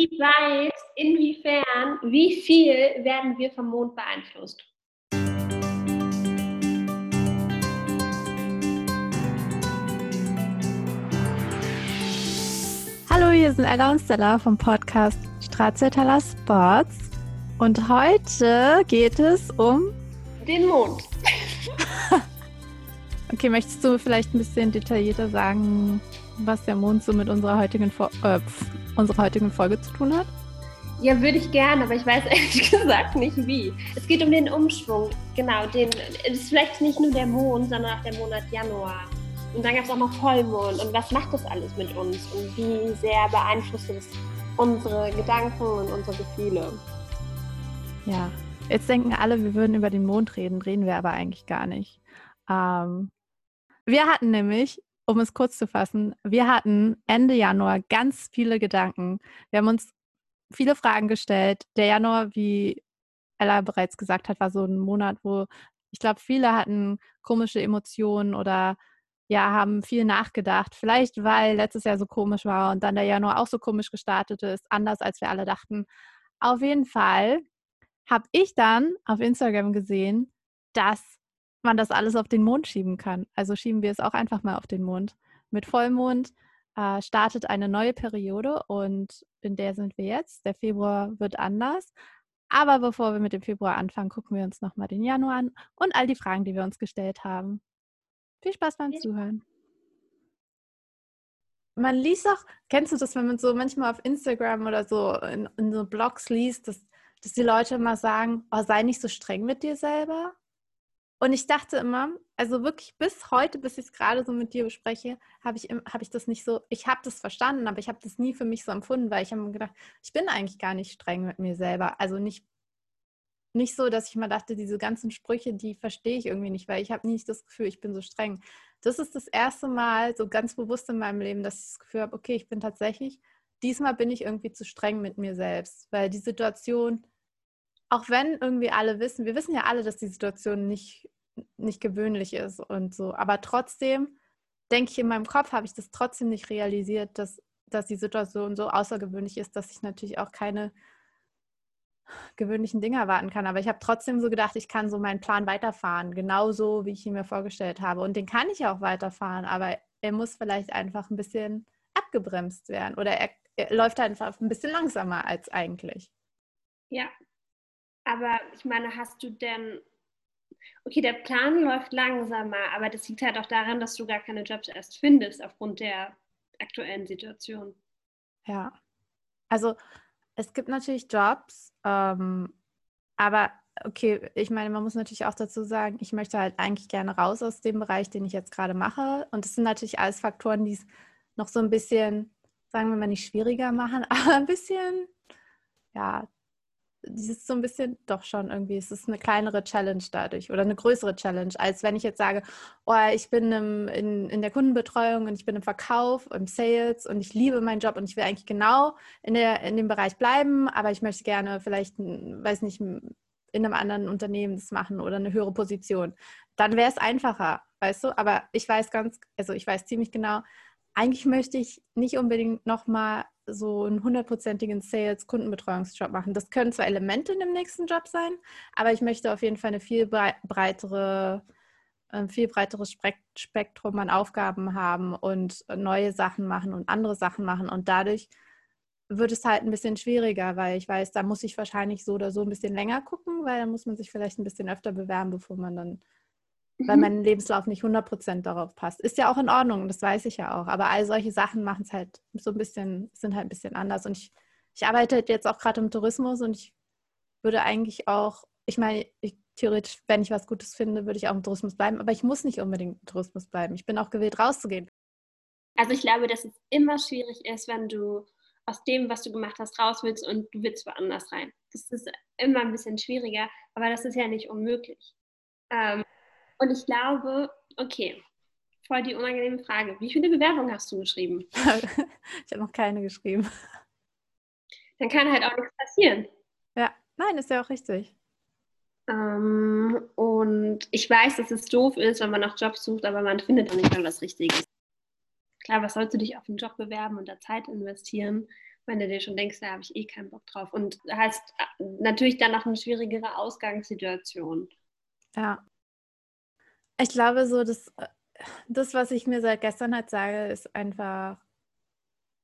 Wie weit, inwiefern, wie viel werden wir vom Mond beeinflusst? Hallo, hier sind Ella und Stella vom Podcast Stracciatella Sports. Und heute geht es um den Mond. okay, möchtest du vielleicht ein bisschen detaillierter sagen, was der Mond so mit unserer heutigen, äh, unserer heutigen Folge zu tun hat? Ja, würde ich gerne, aber ich weiß ehrlich gesagt nicht wie. Es geht um den Umschwung, genau. Den, es ist vielleicht nicht nur der Mond, sondern auch der Monat Januar. Und dann gab es auch noch Vollmond. Und was macht das alles mit uns? Und wie sehr beeinflusst es unsere Gedanken und unsere Gefühle? Ja, jetzt denken alle, wir würden über den Mond reden, reden wir aber eigentlich gar nicht. Ähm, wir hatten nämlich um es kurz zu fassen, wir hatten Ende Januar ganz viele Gedanken. Wir haben uns viele Fragen gestellt. Der Januar, wie Ella bereits gesagt hat, war so ein Monat, wo ich glaube, viele hatten komische Emotionen oder ja, haben viel nachgedacht. Vielleicht, weil letztes Jahr so komisch war und dann der Januar auch so komisch gestartet ist, anders als wir alle dachten. Auf jeden Fall habe ich dann auf Instagram gesehen, dass man das alles auf den Mond schieben kann. Also schieben wir es auch einfach mal auf den Mond. Mit Vollmond äh, startet eine neue Periode und in der sind wir jetzt. Der Februar wird anders. Aber bevor wir mit dem Februar anfangen, gucken wir uns nochmal den Januar an und all die Fragen, die wir uns gestellt haben. Viel Spaß beim ja. Zuhören. Man liest auch, kennst du das, wenn man so manchmal auf Instagram oder so in, in so Blogs liest, dass, dass die Leute immer sagen, oh, sei nicht so streng mit dir selber. Und ich dachte immer, also wirklich bis heute, bis ich es gerade so mit dir bespreche, habe ich, hab ich das nicht so, ich habe das verstanden, aber ich habe das nie für mich so empfunden, weil ich habe mir gedacht, ich bin eigentlich gar nicht streng mit mir selber. Also nicht, nicht so, dass ich mal dachte, diese ganzen Sprüche, die verstehe ich irgendwie nicht, weil ich habe nicht das Gefühl, ich bin so streng. Das ist das erste Mal so ganz bewusst in meinem Leben, dass ich das Gefühl habe, okay, ich bin tatsächlich, diesmal bin ich irgendwie zu streng mit mir selbst, weil die Situation auch wenn irgendwie alle wissen, wir wissen ja alle, dass die Situation nicht, nicht gewöhnlich ist und so, aber trotzdem denke ich in meinem Kopf, habe ich das trotzdem nicht realisiert, dass, dass die Situation so außergewöhnlich ist, dass ich natürlich auch keine gewöhnlichen Dinge erwarten kann. Aber ich habe trotzdem so gedacht, ich kann so meinen Plan weiterfahren, genauso wie ich ihn mir vorgestellt habe. Und den kann ich auch weiterfahren, aber er muss vielleicht einfach ein bisschen abgebremst werden oder er, er läuft einfach ein bisschen langsamer als eigentlich. Ja, aber ich meine, hast du denn, okay, der Plan läuft langsamer, aber das liegt halt auch daran, dass du gar keine Jobs erst findest aufgrund der aktuellen Situation. Ja, also es gibt natürlich Jobs, ähm, aber okay, ich meine, man muss natürlich auch dazu sagen, ich möchte halt eigentlich gerne raus aus dem Bereich, den ich jetzt gerade mache. Und das sind natürlich alles Faktoren, die es noch so ein bisschen, sagen wir mal, nicht schwieriger machen, aber ein bisschen, ja, dieses so ein bisschen doch schon irgendwie, es ist eine kleinere Challenge dadurch oder eine größere Challenge, als wenn ich jetzt sage, oh, ich bin im, in, in der Kundenbetreuung und ich bin im Verkauf, im Sales und ich liebe meinen Job und ich will eigentlich genau in, der, in dem Bereich bleiben, aber ich möchte gerne vielleicht, weiß nicht, in einem anderen Unternehmen das machen oder eine höhere Position. Dann wäre es einfacher, weißt du? Aber ich weiß ganz, also ich weiß ziemlich genau, eigentlich möchte ich nicht unbedingt nochmal so einen hundertprozentigen Sales-Kundenbetreuungsjob machen. Das können zwar Elemente in dem nächsten Job sein, aber ich möchte auf jeden Fall eine viel breitere, ein viel breiteres Spektrum an Aufgaben haben und neue Sachen machen und andere Sachen machen. Und dadurch wird es halt ein bisschen schwieriger, weil ich weiß, da muss ich wahrscheinlich so oder so ein bisschen länger gucken, weil da muss man sich vielleicht ein bisschen öfter bewerben, bevor man dann weil mhm. mein Lebenslauf nicht 100% darauf passt. Ist ja auch in Ordnung, das weiß ich ja auch. Aber all solche Sachen machen es halt so ein bisschen, sind halt ein bisschen anders. Und ich, ich arbeite halt jetzt auch gerade im Tourismus und ich würde eigentlich auch, ich meine, ich, theoretisch, wenn ich was Gutes finde, würde ich auch im Tourismus bleiben. Aber ich muss nicht unbedingt im Tourismus bleiben. Ich bin auch gewillt, rauszugehen. Also ich glaube, dass es immer schwierig ist, wenn du aus dem, was du gemacht hast, raus willst und du willst woanders rein. Das ist immer ein bisschen schwieriger, aber das ist ja nicht unmöglich. Ähm, und ich glaube, okay, voll die unangenehme Frage. Wie viele Bewerbungen hast du geschrieben? ich habe noch keine geschrieben. Dann kann halt auch nichts passieren. Ja, nein, ist ja auch richtig. Ähm, und ich weiß, dass es doof ist, wenn man nach Jobs sucht, aber man findet auch nicht mal was Richtiges. Klar, was sollst du dich auf einen Job bewerben und da Zeit investieren? wenn du dir schon denkst, da habe ich eh keinen Bock drauf. Und hast äh, natürlich dann noch eine schwierigere Ausgangssituation. Ja. Ich glaube, so das, äh, das, was ich mir seit gestern halt sage, ist einfach,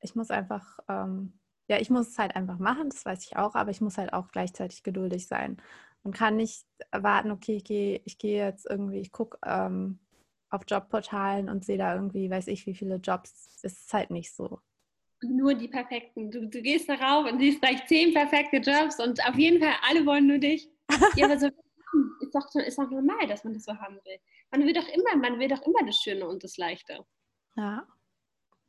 ich muss einfach, ähm, ja, ich muss es halt einfach machen, das weiß ich auch, aber ich muss halt auch gleichzeitig geduldig sein und kann nicht erwarten, okay, ich gehe ich geh jetzt irgendwie, ich gucke ähm, auf Jobportalen und sehe da irgendwie, weiß ich, wie viele Jobs. Es ist halt nicht so. Nur die perfekten. Du, du gehst darauf und siehst gleich zehn perfekte Jobs und auf jeden Fall alle wollen nur dich. Ja, aber so ist doch, ist doch normal, dass man das so haben will. Man will doch immer, man will doch immer das Schöne und das Leichte. Ja.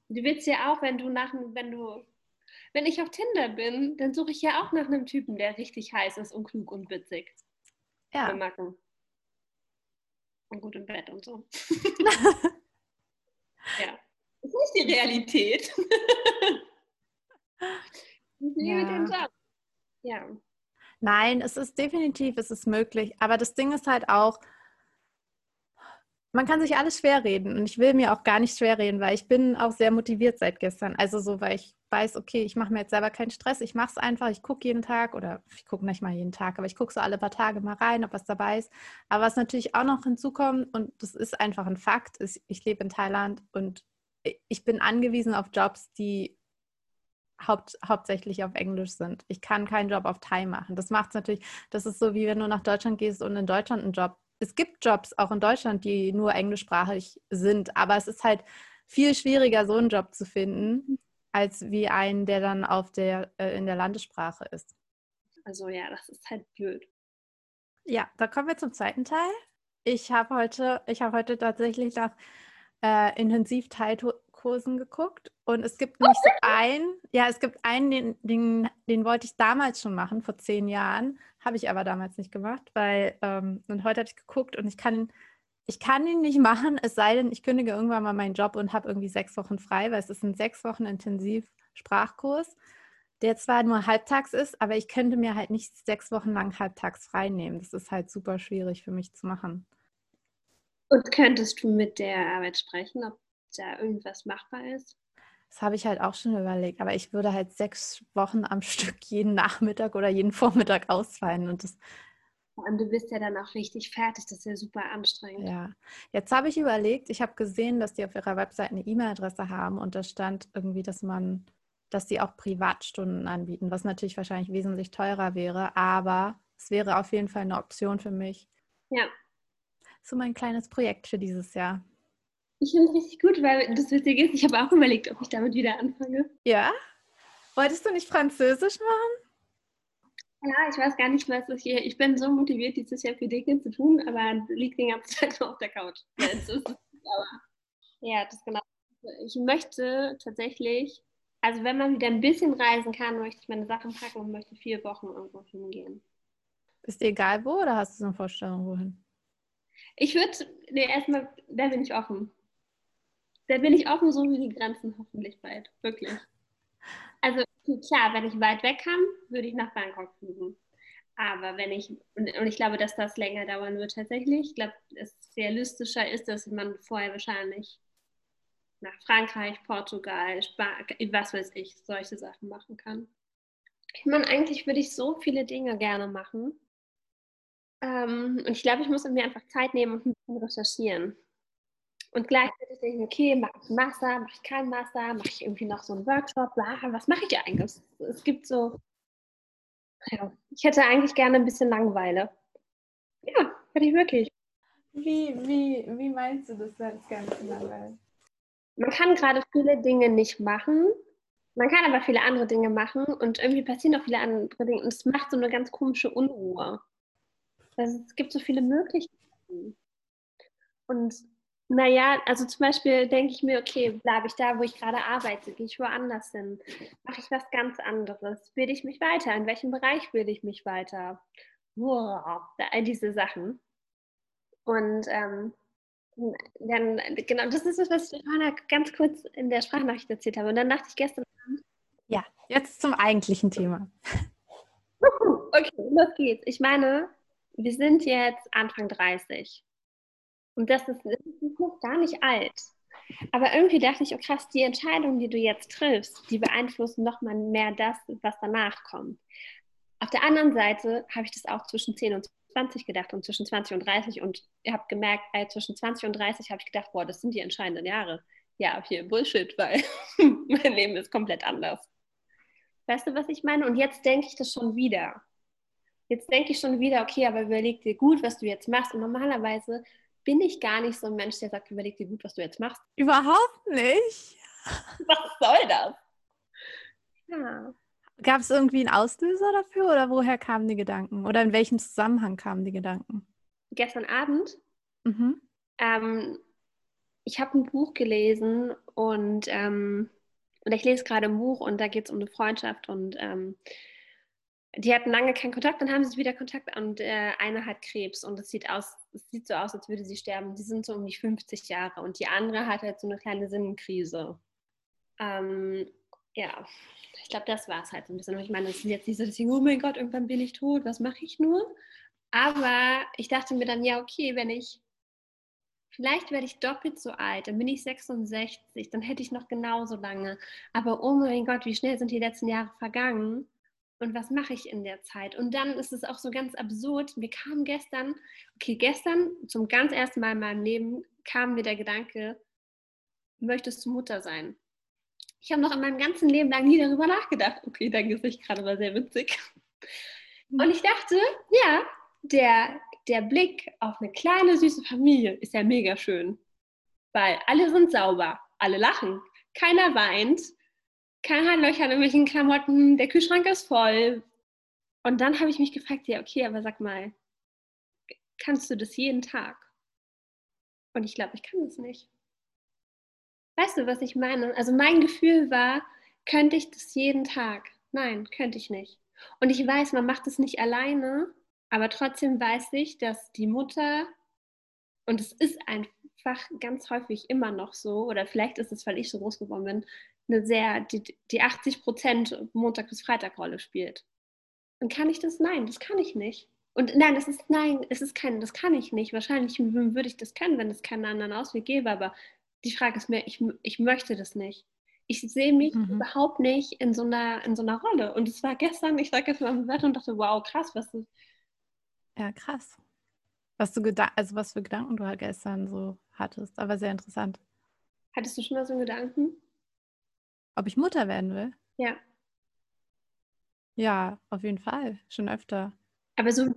Du willst ja auch, wenn du nach, wenn du, wenn ich auf Tinder bin, dann suche ich ja auch nach einem Typen, der richtig heiß ist und klug und witzig. Ja. Und gut im Bett und so. ja. Das ist nicht die Realität. ich ja. den Job. Ja. Nein, es ist definitiv, es ist möglich. Aber das Ding ist halt auch, man kann sich alles schwerreden und ich will mir auch gar nicht schwerreden, weil ich bin auch sehr motiviert seit gestern. Also so, weil ich weiß, okay, ich mache mir jetzt selber keinen Stress, ich mache es einfach, ich gucke jeden Tag oder ich gucke nicht mal jeden Tag, aber ich gucke so alle paar Tage mal rein, ob was dabei ist. Aber was natürlich auch noch hinzukommt und das ist einfach ein Fakt, ist, ich lebe in Thailand und ich bin angewiesen auf Jobs, die haupt, hauptsächlich auf Englisch sind. Ich kann keinen Job auf Thai machen. Das macht es natürlich, das ist so, wie wenn du nach Deutschland gehst und in Deutschland einen Job. Es gibt Jobs auch in Deutschland, die nur englischsprachig sind, aber es ist halt viel schwieriger, so einen Job zu finden, als wie einen, der dann auf der, äh, in der Landessprache ist. Also ja, das ist halt blöd. Ja, da kommen wir zum zweiten Teil. Ich habe heute, ich habe heute tatsächlich nach äh, intensiv Thai-Kursen geguckt und es gibt nicht so einen, ja, es gibt einen, den, den, den wollte ich damals schon machen, vor zehn Jahren, habe ich aber damals nicht gemacht, weil, ähm, und heute habe ich geguckt und ich kann, ich kann ihn nicht machen, es sei denn, ich kündige irgendwann mal meinen Job und habe irgendwie sechs Wochen frei, weil es ist ein sechs Wochen intensiv Sprachkurs, der zwar nur halbtags ist, aber ich könnte mir halt nicht sechs Wochen lang halbtags frei nehmen. Das ist halt super schwierig für mich zu machen. Und könntest du mit der Arbeit sprechen, ob da irgendwas machbar ist? Das habe ich halt auch schon überlegt, aber ich würde halt sechs Wochen am Stück jeden Nachmittag oder jeden Vormittag ausfallen und das. Und du bist ja dann auch richtig fertig, das ist ja super anstrengend. Ja, jetzt habe ich überlegt, ich habe gesehen, dass die auf ihrer Website eine E-Mail-Adresse haben und da stand irgendwie, dass man, dass die auch Privatstunden anbieten, was natürlich wahrscheinlich wesentlich teurer wäre, aber es wäre auf jeden Fall eine Option für mich. Ja, so mein kleines Projekt für dieses Jahr. Ich finde es richtig gut, weil das Witzige ist, ich habe auch überlegt, ob ich damit wieder anfange. Ja? Wolltest du nicht Französisch machen? Ja, ich weiß gar nicht, was ich hier. Ich bin so motiviert, dieses Jahr für Dinge zu tun, aber liegt den ganzen Tag auf der Couch. Ja, das ist, aber, ja, das genau. Ich möchte tatsächlich, also wenn man wieder ein bisschen reisen kann, möchte ich meine Sachen packen und möchte vier Wochen irgendwo hingehen. Ist dir egal wo oder hast du so eine Vorstellung, wohin? Ich würde, nee, erstmal, da bin ich offen. Da bin ich offen, so wie die Grenzen hoffentlich bald. Wirklich. Also klar, wenn ich weit weg kann, würde ich nach Bangkok fliegen. Aber wenn ich, und, und ich glaube, dass das länger dauern wird tatsächlich, ich glaube, es realistischer ist, dass man vorher wahrscheinlich nach Frankreich, Portugal, Spanien, was weiß ich, solche Sachen machen kann. Ich meine, eigentlich würde ich so viele Dinge gerne machen. Ähm, und ich glaube, ich muss mir einfach Zeit nehmen und ein bisschen recherchieren. Und gleichzeitig denke ich, okay, mache ich Master, mache ich kein Master, mache ich irgendwie noch so einen Workshop, bla, was mache ich eigentlich? Es gibt so, ja, ich hätte eigentlich gerne ein bisschen Langeweile. Ja, hätte ich wirklich. Wie, wie, wie meinst du das, das ganze Langeweile? Man kann gerade viele Dinge nicht machen. Man kann aber viele andere Dinge machen und irgendwie passieren auch viele andere Dinge und es macht so eine ganz komische Unruhe. Also es gibt so viele Möglichkeiten. Und naja, also zum Beispiel denke ich mir, okay, bleibe ich da, wo ich gerade arbeite, gehe ich woanders hin, mache ich was ganz anderes, bilde ich mich weiter, in welchem Bereich bilde ich mich weiter? Wow, all diese Sachen. Und ähm, dann, genau, das ist das, was ich vorhin ganz kurz in der Sprachnachricht erzählt habe. Und dann dachte ich gestern Ja, jetzt zum eigentlichen Thema. Okay, los geht's. Ich meine, wir sind jetzt Anfang 30. Und das ist, das ist noch gar nicht alt. Aber irgendwie dachte ich, oh krass, die Entscheidungen, die du jetzt triffst, die beeinflussen nochmal mehr das, was danach kommt. Auf der anderen Seite habe ich das auch zwischen 10 und 20 gedacht und zwischen 20 und 30 und habt gemerkt, äh, zwischen 20 und 30 habe ich gedacht, boah, das sind die entscheidenden Jahre. Ja, hier Bullshit, weil mein Leben ist komplett anders. Weißt du, was ich meine? Und jetzt denke ich das schon wieder. Jetzt denke ich schon wieder, okay, aber überleg dir gut, was du jetzt machst. Und normalerweise bin ich gar nicht so ein Mensch, der sagt, überleg dir gut, was du jetzt machst. Überhaupt nicht. Was soll das? Ja. Gab es irgendwie einen Auslöser dafür oder woher kamen die Gedanken? Oder in welchem Zusammenhang kamen die Gedanken? Gestern Abend. Mhm. Ähm, ich habe ein Buch gelesen und, ähm, und ich lese gerade ein Buch und da geht es um eine Freundschaft und ähm, die hatten lange keinen Kontakt, dann haben sie wieder Kontakt und äh, eine hat Krebs und es sieht aus, es sieht so aus, als würde sie sterben. Die sind so um die 50 Jahre und die andere hat halt so eine kleine Sinnenkrise. Ähm, ja, ich glaube, das war es halt so ein bisschen. Ich meine, es ist jetzt nicht so, dass ich, oh mein Gott, irgendwann bin ich tot, was mache ich nur? Aber ich dachte mir dann, ja, okay, wenn ich, vielleicht werde ich doppelt so alt, dann bin ich 66, dann hätte ich noch genauso lange. Aber oh mein Gott, wie schnell sind die letzten Jahre vergangen? Und was mache ich in der Zeit? Und dann ist es auch so ganz absurd. Mir kam gestern, okay, gestern zum ganz ersten Mal in meinem Leben kam mir der Gedanke, möchtest du Mutter sein? Ich habe noch in meinem ganzen Leben lang nie darüber nachgedacht. Okay, dein Gesicht gerade war sehr witzig. Hm. Und ich dachte, ja, der, der Blick auf eine kleine, süße Familie ist ja mega schön. Weil alle sind sauber, alle lachen, keiner weint, kein Handlöcher an irgendwelchen Klamotten, der Kühlschrank ist voll. Und dann habe ich mich gefragt, ja, okay, aber sag mal, kannst du das jeden Tag? Und ich glaube, ich kann das nicht. Weißt du, was ich meine? Also mein Gefühl war, könnte ich das jeden Tag? Nein, könnte ich nicht. Und ich weiß, man macht es nicht alleine, aber trotzdem weiß ich, dass die Mutter, und es ist einfach ganz häufig immer noch so, oder vielleicht ist es, weil ich so groß geworden bin, eine sehr, die, die 80 Prozent Montag bis Freitag Rolle spielt. Dann kann ich das? Nein, das kann ich nicht. Und nein, das ist, nein, es ist kein, das kann ich nicht. Wahrscheinlich würde ich das können, wenn es keinen anderen Ausweg gäbe, aber die Frage ist mir, ich, ich möchte das nicht. Ich sehe mich mhm. überhaupt nicht in so, einer, in so einer Rolle. Und es war gestern, ich sage gestern am Wetter und dachte, wow, krass, was du. Ja, krass. Was du also was für Gedanken du halt gestern so hattest, aber sehr interessant. Hattest du schon mal so einen Gedanken? Ob ich Mutter werden will? Ja. Ja, auf jeden Fall. Schon öfter. Aber so,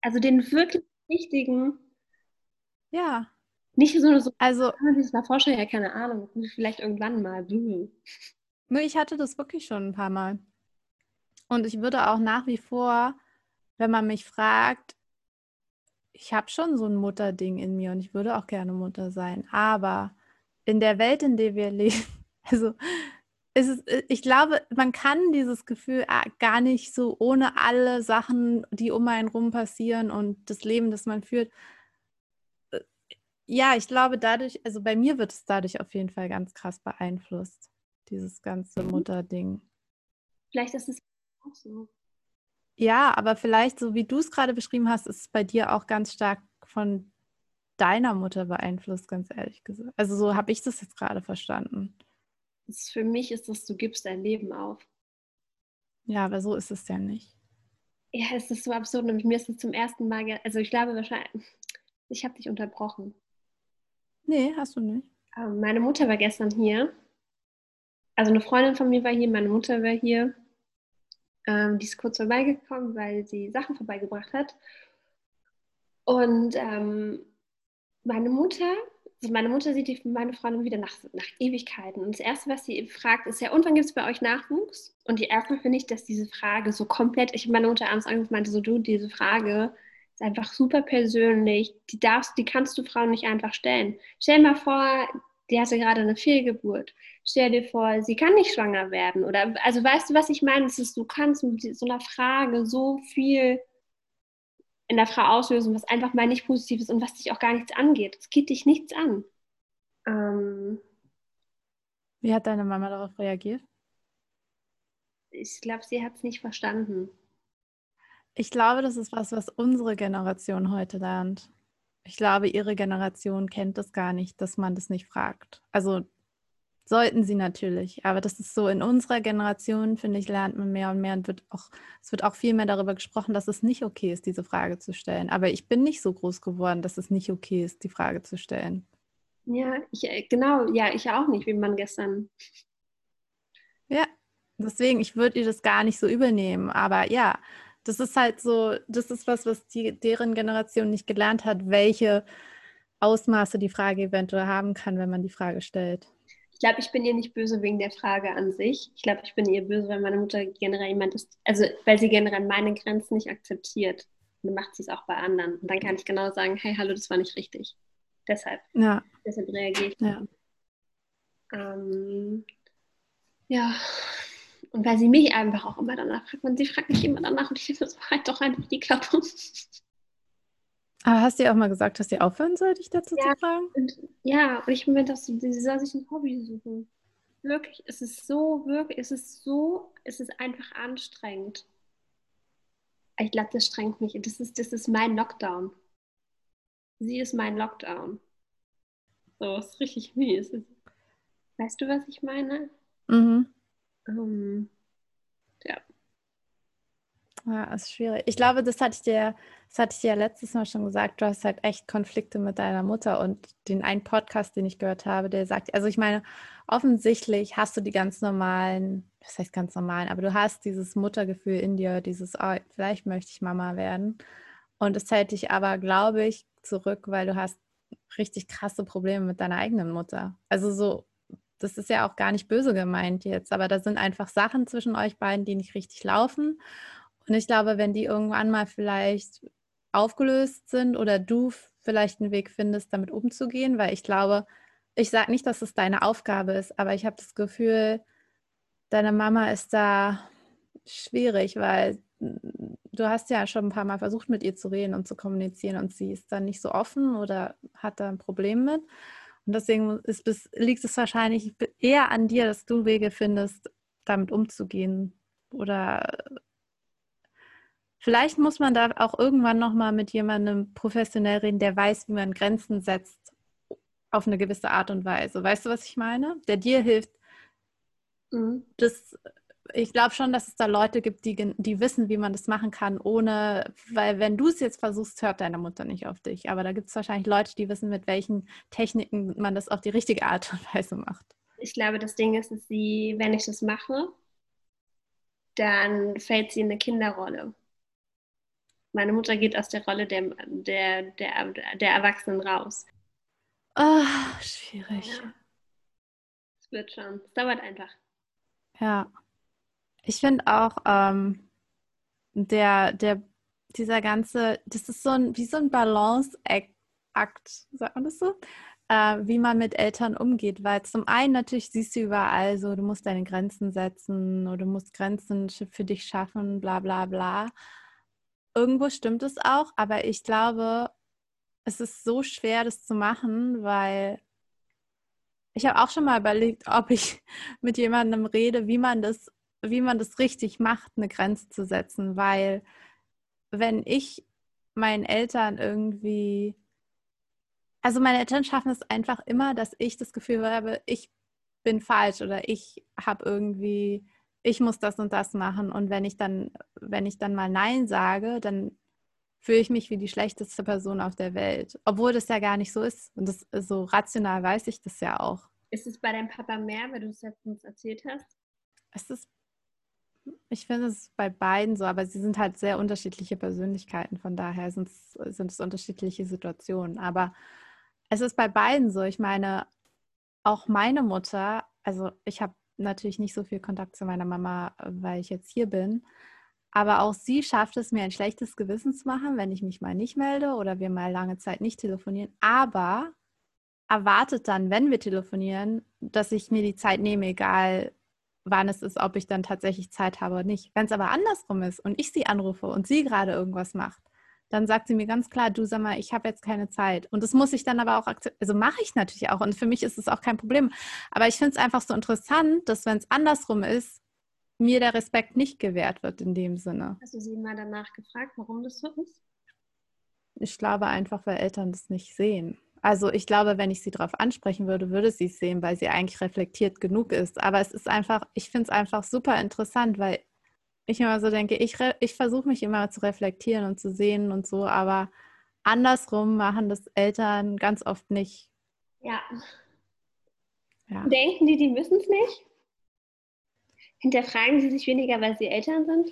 also den wirklich wichtigen. Ja. Nicht so, so also, das war vorher ja keine Ahnung. Vielleicht irgendwann mal. Nur ich hatte das wirklich schon ein paar Mal. Und ich würde auch nach wie vor, wenn man mich fragt, ich habe schon so ein Mutterding in mir und ich würde auch gerne Mutter sein. Aber in der Welt, in der wir leben, also ist äh, ich glaube, man kann dieses Gefühl ah, gar nicht so ohne alle Sachen, die um einen rum passieren und das Leben, das man führt. Äh, ja, ich glaube, dadurch, also bei mir wird es dadurch auf jeden Fall ganz krass beeinflusst, dieses ganze mhm. Mutterding. Vielleicht ist es auch so. Ja, aber vielleicht, so wie du es gerade beschrieben hast, ist es bei dir auch ganz stark von deiner Mutter beeinflusst, ganz ehrlich gesagt. Also so habe ich das jetzt gerade verstanden ist, für mich ist das, du gibst dein Leben auf. Ja, aber so ist es ja nicht. Ja, es ist so absurd. Nämlich mir ist es zum ersten Mal, also ich glaube wahrscheinlich, ich habe dich unterbrochen. Nee, hast du nicht. Ähm, meine Mutter war gestern hier. Also eine Freundin von mir war hier, meine Mutter war hier. Ähm, die ist kurz vorbeigekommen, weil sie Sachen vorbeigebracht hat. Und ähm, meine Mutter meine Mutter sieht die, meine Freundin wieder nach, nach Ewigkeiten. Und das Erste, was sie fragt, ist ja, und wann gibt es bei euch Nachwuchs? Und die erste finde ich, dass diese Frage so komplett, ich habe meine Mutter abends angerufen meinte so, du, diese Frage ist einfach super persönlich. Die darfst, die kannst du Frauen nicht einfach stellen. Stell dir mal vor, die hatte gerade eine Fehlgeburt. Stell dir vor, sie kann nicht schwanger werden. Oder also weißt du, was ich meine? Es ist, du kannst mit so einer Frage so viel in der Frau auslösen, was einfach mal nicht positiv ist und was dich auch gar nichts angeht. Es geht dich nichts an. Ähm, Wie hat deine Mama darauf reagiert? Ich glaube, sie hat es nicht verstanden. Ich glaube, das ist was, was unsere Generation heute lernt. ich glaube, ihre Generation kennt das gar nicht, dass man das nicht fragt. Also sollten sie natürlich, aber das ist so in unserer Generation, finde ich, lernt man mehr und mehr und wird auch, es wird auch viel mehr darüber gesprochen, dass es nicht okay ist, diese Frage zu stellen. Aber ich bin nicht so groß geworden, dass es nicht okay ist, die Frage zu stellen. Ja, ich, äh, genau, ja, ich auch nicht, wie man gestern. Ja, deswegen, ich würde ihr das gar nicht so übernehmen. Aber ja, das ist halt so, das ist was, was die, deren Generation nicht gelernt hat, welche Ausmaße die Frage eventuell haben kann, wenn man die Frage stellt. Ich glaube, ich bin ihr nicht böse wegen der Frage an sich. Ich glaube, ich bin ihr böse, weil meine Mutter generell jemand ist, also weil sie generell meine Grenzen nicht akzeptiert. Und dann macht sie es auch bei anderen. Und dann kann ich genau sagen, hey, hallo, das war nicht richtig. Deshalb. Ja. Deshalb reagiere ich. Ja. Ähm, ja, und weil sie mich einfach auch immer danach fragt, und sie fragt mich immer danach und ich denke, so halt doch einfach die Klappe. Aber hast du ihr auch mal gesagt, dass sie aufhören soll, dich dazu ja, zu fragen? Und, ja, und ich finde, dass sie, sie soll sich ein Hobby suchen. Wirklich, es ist so, wirklich, es ist so, es ist einfach anstrengend. Ich glaube, das strengt mich. Das ist, das ist mein Lockdown. Sie ist mein Lockdown. So, ist richtig mies. Weißt du, was ich meine? Mhm. Ähm, ja. Ja, ist schwierig. Ich glaube, das hatte ich dir, das hatte ich dir letztes Mal schon gesagt. Du hast halt echt Konflikte mit deiner Mutter und den einen Podcast, den ich gehört habe, der sagt, also ich meine, offensichtlich hast du die ganz normalen, das heißt ganz normalen, aber du hast dieses Muttergefühl in dir, dieses, oh, vielleicht möchte ich Mama werden. Und es hält dich aber, glaube ich, zurück, weil du hast richtig krasse Probleme mit deiner eigenen Mutter. Also so das ist ja auch gar nicht böse gemeint jetzt, aber da sind einfach Sachen zwischen euch beiden, die nicht richtig laufen. Und ich glaube, wenn die irgendwann mal vielleicht aufgelöst sind oder du vielleicht einen Weg findest, damit umzugehen, weil ich glaube, ich sage nicht, dass es deine Aufgabe ist, aber ich habe das Gefühl, deine Mama ist da schwierig, weil du hast ja schon ein paar Mal versucht, mit ihr zu reden und zu kommunizieren und sie ist dann nicht so offen oder hat da ein Problem mit. Und deswegen ist liegt es wahrscheinlich eher an dir, dass du Wege findest, damit umzugehen. Oder vielleicht muss man da auch irgendwann nochmal mit jemandem professionell reden, der weiß, wie man Grenzen setzt auf eine gewisse Art und Weise. Weißt du, was ich meine? Der dir hilft, mhm. das ich glaube schon, dass es da Leute gibt, die, die wissen, wie man das machen kann, ohne, weil wenn du es jetzt versuchst, hört deine Mutter nicht auf dich. Aber da gibt es wahrscheinlich Leute, die wissen, mit welchen Techniken man das auf die richtige Art und Weise macht. Ich glaube, das Ding ist, dass sie, wenn ich das mache, dann fällt sie in eine Kinderrolle. Meine Mutter geht aus der Rolle der, der, der, der Erwachsenen raus. Oh, schwierig. Es ja. wird schon. Es dauert einfach. Ja. Ich finde auch, ähm, der, der, dieser ganze, das ist so ein, wie so ein Balanceakt, sagt man das so? Äh, wie man mit Eltern umgeht, weil zum einen natürlich siehst du überall so, du musst deine Grenzen setzen oder du musst Grenzen für dich schaffen, bla bla bla. Irgendwo stimmt es auch, aber ich glaube, es ist so schwer, das zu machen, weil ich habe auch schon mal überlegt, ob ich mit jemandem rede, wie man das wie man das richtig macht, eine Grenze zu setzen, weil wenn ich meinen Eltern irgendwie, also meine Eltern schaffen es einfach immer, dass ich das Gefühl habe, ich bin falsch oder ich habe irgendwie, ich muss das und das machen und wenn ich dann, wenn ich dann mal Nein sage, dann fühle ich mich wie die schlechteste Person auf der Welt, obwohl das ja gar nicht so ist und das so rational weiß ich das ja auch. Ist es bei deinem Papa mehr, weil du es jetzt uns erzählt hast? Es ist ich finde es bei beiden so, aber sie sind halt sehr unterschiedliche Persönlichkeiten, von daher sind es, sind es unterschiedliche Situationen. Aber es ist bei beiden so. Ich meine, auch meine Mutter, also ich habe natürlich nicht so viel Kontakt zu meiner Mama, weil ich jetzt hier bin, aber auch sie schafft es mir ein schlechtes Gewissen zu machen, wenn ich mich mal nicht melde oder wir mal lange Zeit nicht telefonieren. Aber erwartet dann, wenn wir telefonieren, dass ich mir die Zeit nehme, egal wann es ist, ob ich dann tatsächlich Zeit habe oder nicht. Wenn es aber andersrum ist und ich sie anrufe und sie gerade irgendwas macht, dann sagt sie mir ganz klar, du sag mal, ich habe jetzt keine Zeit. Und das muss ich dann aber auch akzeptieren. Also mache ich natürlich auch. Und für mich ist es auch kein Problem. Aber ich finde es einfach so interessant, dass wenn es andersrum ist, mir der Respekt nicht gewährt wird in dem Sinne. Hast du sie mal danach gefragt, warum das so ist? ich glaube einfach, weil Eltern das nicht sehen. Also ich glaube, wenn ich sie darauf ansprechen würde, würde sie es sehen, weil sie eigentlich reflektiert genug ist. Aber es ist einfach, ich finde es einfach super interessant, weil ich immer so denke, ich, ich versuche mich immer zu reflektieren und zu sehen und so, aber andersrum machen das Eltern ganz oft nicht. Ja. ja. Denken die, die müssen es nicht? Hinterfragen sie sich weniger, weil sie Eltern sind?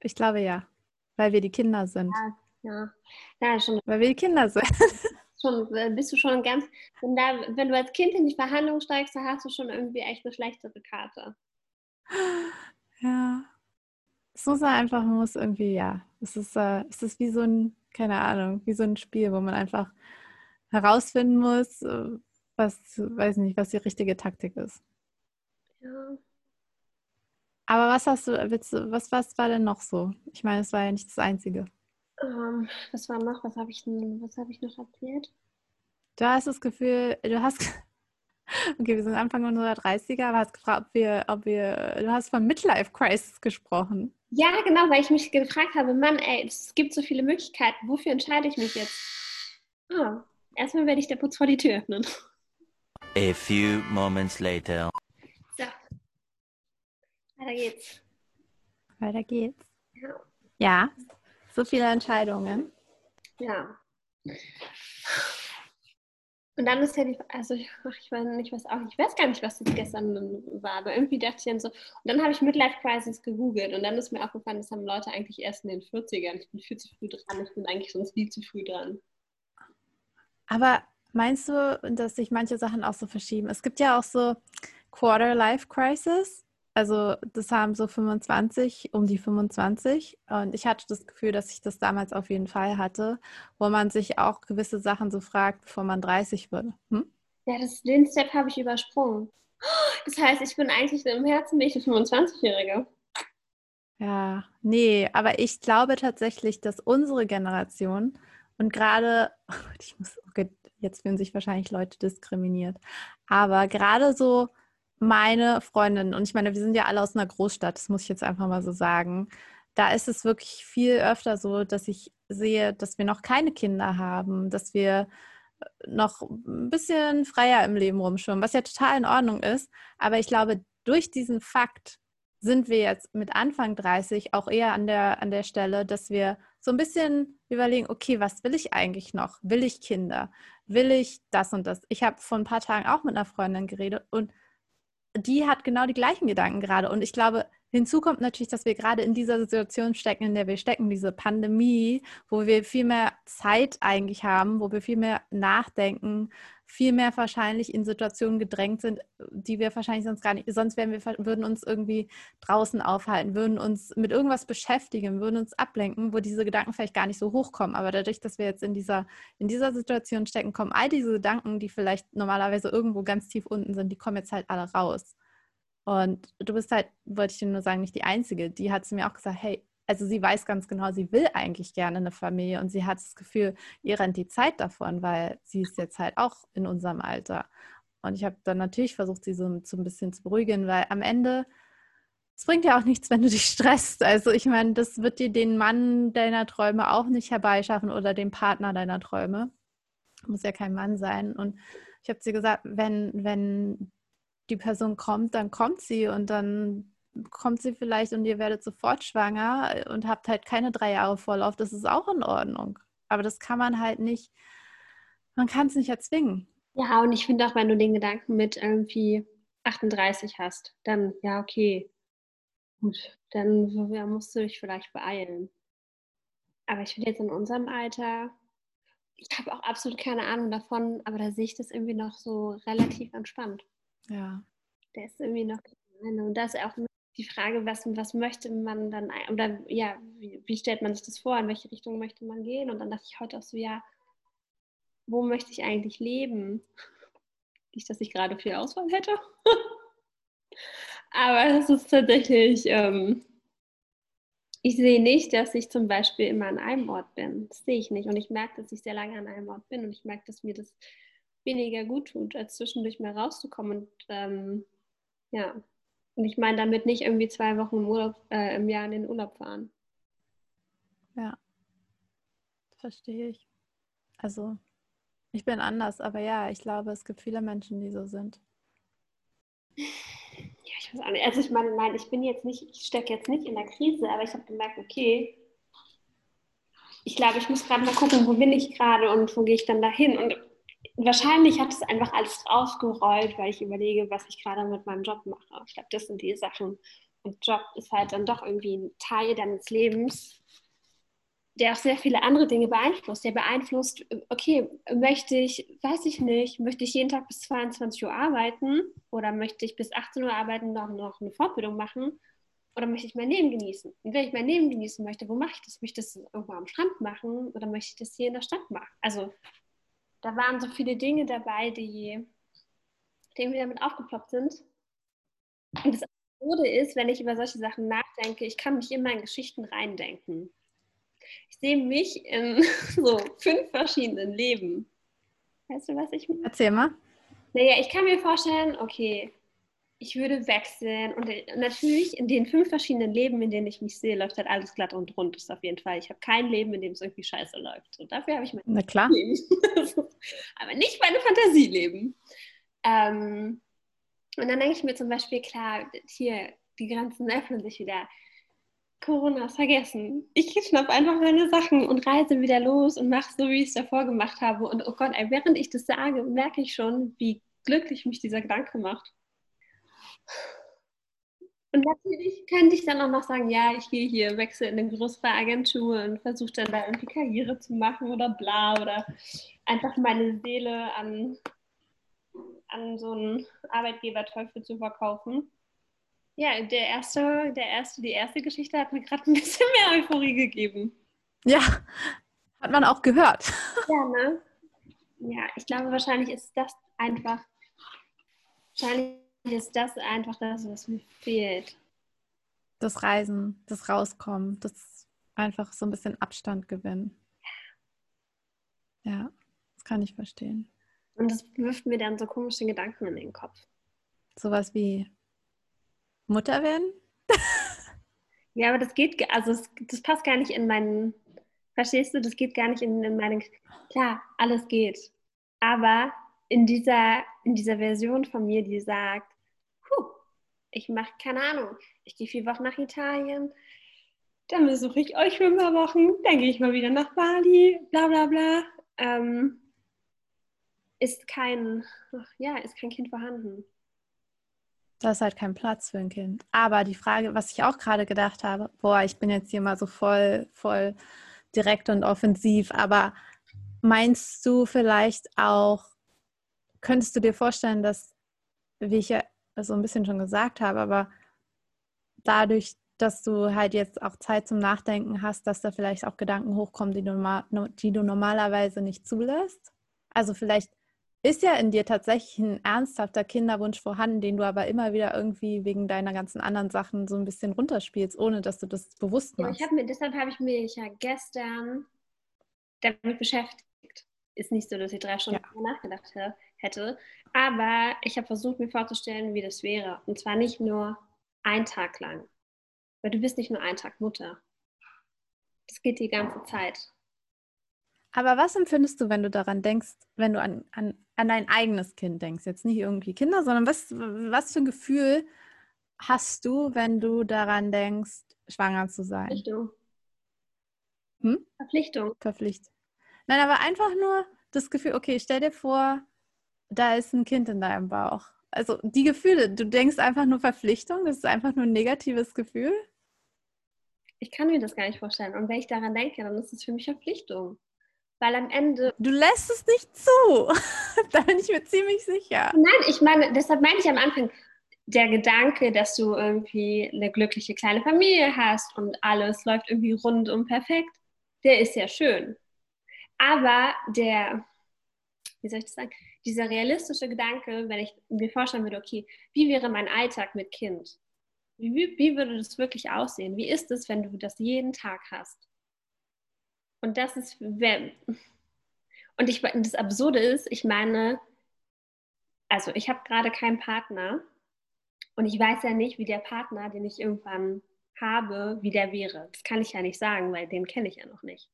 Ich glaube ja, weil wir die Kinder sind. Ja, ja. ja schon. Weil wir die Kinder sind. Schon, äh, bist du schon ganz, wenn, da, wenn du als Kind in die Verhandlung steigst, dann hast du schon irgendwie echt eine schlechtere Karte. Ja. Es muss einfach, man muss irgendwie, ja, es ist, äh, es ist wie so ein, keine Ahnung, wie so ein Spiel, wo man einfach herausfinden muss, äh, was, weiß nicht, was die richtige Taktik ist. Ja. Aber was hast du, was, was war denn noch so? Ich meine, es war ja nicht das Einzige. Um, ähm, was war noch? Was habe ich, was hab ich noch erzählt? Du hast das Gefühl, du hast, okay, wir sind Anfang unserer 30er, aber hast gefragt, ob wir, ob wir, du hast von Midlife Crisis gesprochen. Ja, genau, weil ich mich gefragt habe, Mann, ey, es gibt so viele Möglichkeiten, wofür entscheide ich mich jetzt? Ah, erstmal werde ich der Putz vor die Tür öffnen. A few moments later. So. Weiter geht's. Weiter geht's. Ja. Ja, so viele Entscheidungen. Ja. Und dann ist ja die, also ich, ich weiß nicht, was auch, ich weiß gar nicht, was das gestern war, aber irgendwie dachte ich dann so, und dann habe ich Midlife Crisis gegoogelt und dann ist mir aufgefallen, das haben Leute eigentlich erst in den 40ern. Ich bin viel zu früh dran, ich bin eigentlich sonst viel zu früh dran. Aber meinst du, dass sich manche Sachen auch so verschieben? Es gibt ja auch so Quarter Life Crisis. Also das haben so 25, um die 25. Und ich hatte das Gefühl, dass ich das damals auf jeden Fall hatte, wo man sich auch gewisse Sachen so fragt, bevor man 30 wird. Hm? Ja, das, den Step habe ich übersprungen. Das heißt, ich bin eigentlich im Herzen bin ich eine 25-Jährige. Ja, nee, aber ich glaube tatsächlich, dass unsere Generation und gerade, ich muss, okay, jetzt fühlen sich wahrscheinlich Leute diskriminiert, aber gerade so meine Freundin, und ich meine, wir sind ja alle aus einer Großstadt, das muss ich jetzt einfach mal so sagen, da ist es wirklich viel öfter so, dass ich sehe, dass wir noch keine Kinder haben, dass wir äh, noch ein bisschen freier im Leben rumschwimmen, was ja total in Ordnung ist. Aber ich glaube, durch diesen Fakt sind wir jetzt mit Anfang 30 auch eher an der, an der Stelle, dass wir so ein bisschen überlegen, okay, was will ich eigentlich noch? Will ich Kinder? Will ich das und das? Ich habe vor ein paar Tagen auch mit einer Freundin geredet und die hat genau die gleichen Gedanken gerade. Und ich glaube, hinzu kommt natürlich, dass wir gerade in dieser Situation stecken, in der wir stecken, diese Pandemie, wo wir viel mehr Zeit eigentlich haben, wo wir viel mehr nachdenken, viel mehr wahrscheinlich in Situationen gedrängt sind, die wir wahrscheinlich sonst gar nicht, sonst wären wir, würden uns irgendwie draußen aufhalten, würden uns mit irgendwas beschäftigen, würden uns ablenken, wo diese Gedanken vielleicht gar nicht so hochkommen. Aber dadurch, dass wir jetzt in dieser, in dieser Situation stecken, kommen all diese Gedanken, die vielleicht normalerweise irgendwo ganz tief unten sind, die kommen jetzt halt alle raus. Und du bist halt, wollte ich dir nur sagen, nicht die Einzige. Die hat zu mir auch gesagt, hey, also sie weiß ganz genau, sie will eigentlich gerne eine Familie und sie hat das Gefühl, ihr rennt die Zeit davon, weil sie ist jetzt halt auch in unserem Alter. Und ich habe dann natürlich versucht, sie so, so ein bisschen zu beruhigen, weil am Ende, es bringt ja auch nichts, wenn du dich stresst. Also ich meine, das wird dir den Mann deiner Träume auch nicht herbeischaffen oder den Partner deiner Träume. Muss ja kein Mann sein. Und ich habe sie gesagt, wenn, wenn die Person kommt, dann kommt sie und dann kommt sie vielleicht und ihr werdet sofort schwanger und habt halt keine drei Jahre Vorlauf, das ist auch in Ordnung. Aber das kann man halt nicht, man kann es nicht erzwingen. Ja, und ich finde auch, wenn du den Gedanken mit irgendwie 38 hast, dann ja, okay, gut, dann musst du dich vielleicht beeilen. Aber ich finde jetzt in unserem Alter, ich habe auch absolut keine Ahnung davon, aber da sehe ich das irgendwie noch so relativ entspannt. Ja. Der ist irgendwie noch und das ist auch die Frage, was, was möchte man dann, oder ja, wie, wie, stellt man sich das vor, in welche Richtung möchte man gehen? Und dann dachte ich heute auch so, ja, wo möchte ich eigentlich leben? Nicht, dass ich gerade viel Auswahl hätte. Aber es ist tatsächlich, ähm, ich sehe nicht, dass ich zum Beispiel immer an einem Ort bin. Das sehe ich nicht. Und ich merke, dass ich sehr lange an einem Ort bin. Und ich merke, dass mir das weniger gut tut, als zwischendurch mal rauszukommen. Und ähm, ja, und ich meine damit nicht irgendwie zwei Wochen im, Urlaub, äh, im Jahr in den Urlaub fahren. Ja, verstehe ich. Also, ich bin anders, aber ja, ich glaube, es gibt viele Menschen, die so sind. Ja, ich weiß auch nicht. Also ich meine, nein, ich bin jetzt nicht, ich stecke jetzt nicht in der Krise, aber ich habe gemerkt, okay, ich glaube, ich muss gerade mal gucken, wo bin ich gerade und wo gehe ich dann dahin. Und wahrscheinlich hat es einfach alles rausgerollt, weil ich überlege, was ich gerade mit meinem Job mache. Ich glaube, das sind die Sachen. Und Job ist halt dann doch irgendwie ein Teil deines Lebens, der auch sehr viele andere Dinge beeinflusst. Der beeinflusst, okay, möchte ich, weiß ich nicht, möchte ich jeden Tag bis 22 Uhr arbeiten oder möchte ich bis 18 Uhr arbeiten noch, noch eine Fortbildung machen oder möchte ich mein Leben genießen? Und wenn ich mein Leben genießen möchte, wo mache ich das? Möchte ich das irgendwo am Strand machen oder möchte ich das hier in der Stadt machen? Also da waren so viele Dinge dabei, die, die irgendwie damit aufgeploppt sind. Und das Absurde ist, wenn ich über solche Sachen nachdenke, ich kann mich immer in Geschichten reindenken. Ich sehe mich in so fünf verschiedenen Leben. Weißt du, was ich meine? Erzähl mal. Naja, ich kann mir vorstellen, okay, ich würde wechseln und natürlich in den fünf verschiedenen Leben, in denen ich mich sehe, läuft halt alles glatt und rund. Das ist auf jeden Fall. Ich habe kein Leben, in dem es irgendwie scheiße läuft. Und dafür habe ich mein Na klar. Leben. Aber nicht meine Fantasieleben. Ähm, und dann denke ich mir zum Beispiel, klar, hier, die Grenzen öffnen sich wieder. Corona ist vergessen. Ich schnapp einfach meine Sachen und reise wieder los und mache so, wie ich es davor gemacht habe. Und oh Gott, während ich das sage, merke ich schon, wie glücklich mich dieser Gedanke macht. Und natürlich könnte ich dann auch noch sagen, ja, ich gehe hier, wechsle in eine größere Agentur und versuche dann da irgendwie Karriere zu machen oder bla oder einfach meine Seele an, an so einen Arbeitgeberteufel zu verkaufen. Ja, der erste, der erste, die erste Geschichte hat mir gerade ein bisschen mehr Euphorie gegeben. Ja, hat man auch gehört. Ja, ne? Ja, ich glaube, wahrscheinlich ist das einfach, wahrscheinlich ist das einfach das, was mir fehlt. Das Reisen, das Rauskommen, das einfach so ein bisschen Abstand gewinnen. Ja, das kann ich verstehen. Und das wirft mir dann so komische Gedanken in den Kopf. Sowas wie Mutter werden? ja, aber das geht, also das, das, passt gar nicht in meinen, verstehst du, das geht gar nicht in, in meinen, klar, alles geht. Aber in dieser, in dieser Version von mir, die sagt, ich mache keine Ahnung, ich gehe vier Wochen nach Italien, dann besuche ich euch für ein paar Wochen, dann gehe ich mal wieder nach Bali, bla bla bla. Ähm, ist kein, ja, ist kein Kind vorhanden. Da ist halt kein Platz für ein Kind. Aber die Frage, was ich auch gerade gedacht habe, boah, ich bin jetzt hier mal so voll, voll direkt und offensiv, aber meinst du vielleicht auch, könntest du dir vorstellen, dass, ich ja so ein bisschen schon gesagt habe, aber dadurch, dass du halt jetzt auch Zeit zum Nachdenken hast, dass da vielleicht auch Gedanken hochkommen, die du, die du normalerweise nicht zulässt. Also vielleicht ist ja in dir tatsächlich ein ernsthafter Kinderwunsch vorhanden, den du aber immer wieder irgendwie wegen deiner ganzen anderen Sachen so ein bisschen runterspielst, ohne dass du das bewusst machst. Ja, ich mir, deshalb habe ich mich ja gestern damit beschäftigt. Ist nicht so, dass ich drei Stunden ja. nachgedacht hätte, aber ich habe versucht, mir vorzustellen, wie das wäre. Und zwar nicht nur ein Tag lang, weil du bist nicht nur ein Tag Mutter. Das geht die ganze Zeit. Aber was empfindest du, wenn du daran denkst, wenn du an, an, an dein eigenes Kind denkst? Jetzt nicht irgendwie Kinder, sondern was, was für ein Gefühl hast du, wenn du daran denkst, schwanger zu sein? Verpflichtung. Hm? Verpflichtung. Verpflichtung. Nein, aber einfach nur das Gefühl, okay, stell dir vor, da ist ein Kind in deinem Bauch. Also die Gefühle, du denkst einfach nur Verpflichtung, das ist einfach nur ein negatives Gefühl? Ich kann mir das gar nicht vorstellen. Und wenn ich daran denke, dann ist es für mich Verpflichtung. Weil am Ende. Du lässt es nicht zu. da bin ich mir ziemlich sicher. Nein, ich meine, deshalb meine ich am Anfang, der Gedanke, dass du irgendwie eine glückliche kleine Familie hast und alles läuft irgendwie rund und perfekt, der ist ja schön. Aber der, wie soll ich das sagen, dieser realistische Gedanke, wenn ich mir vorstellen würde, okay, wie wäre mein Alltag mit Kind? Wie, wie würde das wirklich aussehen? Wie ist es, wenn du das jeden Tag hast? Und das ist, und ich, das Absurde ist, ich meine, also ich habe gerade keinen Partner und ich weiß ja nicht, wie der Partner, den ich irgendwann habe, wie der wäre. Das kann ich ja nicht sagen, weil den kenne ich ja noch nicht.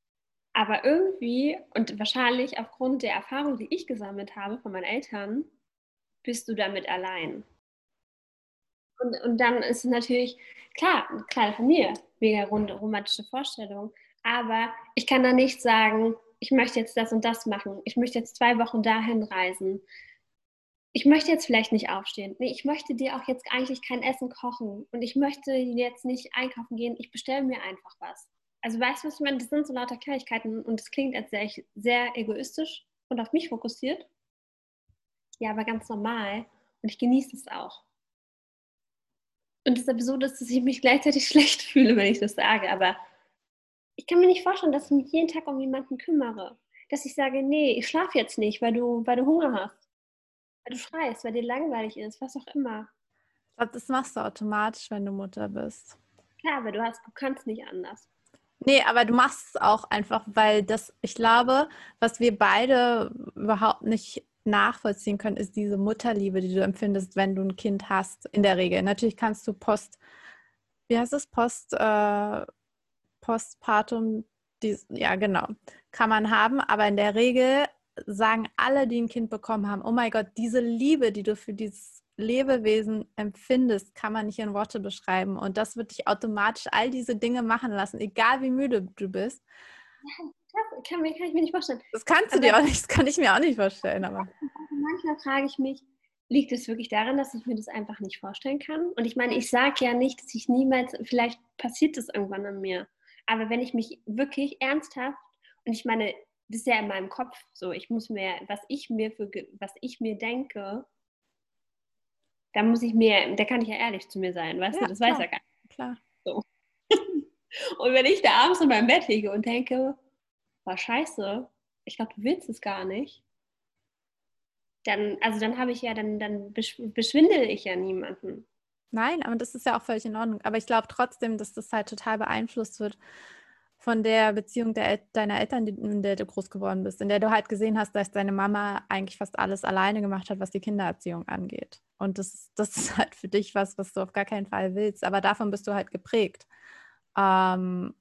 Aber irgendwie und wahrscheinlich aufgrund der Erfahrung, die ich gesammelt habe von meinen Eltern, bist du damit allein. Und, und dann ist es natürlich, klar, eine kleine Familie, mega romantische Vorstellung. Aber ich kann da nicht sagen, ich möchte jetzt das und das machen. Ich möchte jetzt zwei Wochen dahin reisen. Ich möchte jetzt vielleicht nicht aufstehen. Nee, ich möchte dir auch jetzt eigentlich kein Essen kochen. Und ich möchte jetzt nicht einkaufen gehen. Ich bestelle mir einfach was. Also weißt du, was ich meine? Das sind so lauter Kleinigkeiten und es klingt als sehr, sehr egoistisch und auf mich fokussiert. Ja, aber ganz normal. Und ich genieße es auch. Und Absurde ist, dass ich mich gleichzeitig schlecht fühle, wenn ich das sage. Aber ich kann mir nicht vorstellen, dass ich mich jeden Tag um jemanden kümmere. Dass ich sage, nee, ich schlafe jetzt nicht, weil du, weil du Hunger hast. Weil du schreist, weil dir langweilig ist, was auch immer. Ich glaube, das machst du automatisch, wenn du Mutter bist. Klar, aber du, hast, du kannst nicht anders. Nee, aber du machst es auch einfach, weil das, ich glaube, was wir beide überhaupt nicht nachvollziehen können, ist diese Mutterliebe, die du empfindest, wenn du ein Kind hast, in der Regel. Natürlich kannst du Post, wie heißt es, Post, äh, Postpartum, dies, ja genau, kann man haben, aber in der Regel sagen alle, die ein Kind bekommen haben, oh mein Gott, diese Liebe, die du für dieses Lebewesen empfindest, kann man nicht in Worte beschreiben. Und das wird dich automatisch all diese Dinge machen lassen, egal wie müde du bist. Das kann, kann ich mir nicht vorstellen. Das kannst du aber dir auch nicht, das kann ich mir auch nicht vorstellen. Aber. Manchmal frage ich mich, liegt es wirklich daran, dass ich mir das einfach nicht vorstellen kann? Und ich meine, ich sage ja nicht, dass ich niemals, vielleicht passiert das irgendwann an mir. Aber wenn ich mich wirklich ernsthaft, und ich meine, das ist ja in meinem Kopf so, ich muss mir, was ich mir für, was ich mir denke, da muss ich mir, da kann ich ja ehrlich zu mir sein, weißt ja, du, das klar, weiß ja gar nicht. Klar. So. und wenn ich da abends in meinem Bett liege und denke, war scheiße, ich glaube, du willst es gar nicht, dann, also dann habe ich ja, dann, dann beschwindel ich ja niemanden. Nein, aber das ist ja auch völlig in Ordnung. Aber ich glaube trotzdem, dass das halt total beeinflusst wird von der Beziehung der, deiner Eltern, in der du groß geworden bist, in der du halt gesehen hast, dass deine Mama eigentlich fast alles alleine gemacht hat, was die Kindererziehung angeht. Und das, das ist halt für dich was, was du auf gar keinen Fall willst. Aber davon bist du halt geprägt. Ähm,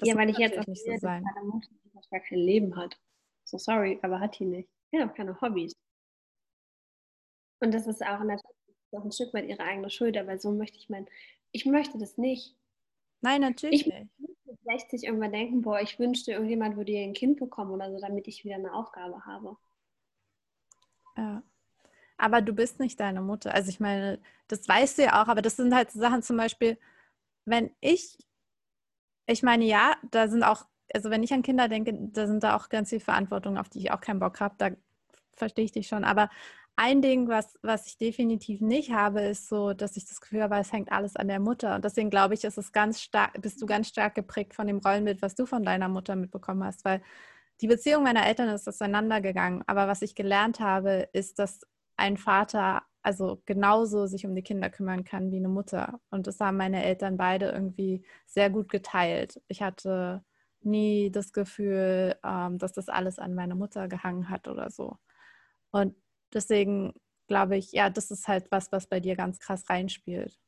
ja, weil ich jetzt auch nicht so sein. Mutter, die gar kein Leben hat. So sorry, aber hat die nicht. Die hat auch keine Hobbys. Und das ist auch natürlich auch ein Stück weit ihre eigene Schuld, aber so möchte ich meinen, ich möchte das nicht. Nein, natürlich ich nicht. Mit 60 irgendwann denken, boah, ich wünschte, irgendjemand würde ihr ein Kind bekommen oder so, damit ich wieder eine Aufgabe habe. Ja. Aber du bist nicht deine Mutter. Also ich meine, das weißt du ja auch, aber das sind halt Sachen zum Beispiel, wenn ich, ich meine, ja, da sind auch, also wenn ich an Kinder denke, da sind da auch ganz viel Verantwortung, auf die ich auch keinen Bock habe. Da verstehe ich dich schon. Aber ein Ding, was, was ich definitiv nicht habe, ist so, dass ich das Gefühl habe, es hängt alles an der Mutter. Und deswegen glaube ich, ist es ganz stark, bist du ganz stark geprägt von dem Rollenbild, was du von deiner Mutter mitbekommen hast. Weil die Beziehung meiner Eltern ist auseinandergegangen. Aber was ich gelernt habe, ist, dass ein Vater also genauso sich um die Kinder kümmern kann wie eine Mutter. Und das haben meine Eltern beide irgendwie sehr gut geteilt. Ich hatte nie das Gefühl, ähm, dass das alles an meiner Mutter gehangen hat oder so. Und Deswegen glaube ich, ja, das ist halt was, was bei dir ganz krass reinspielt.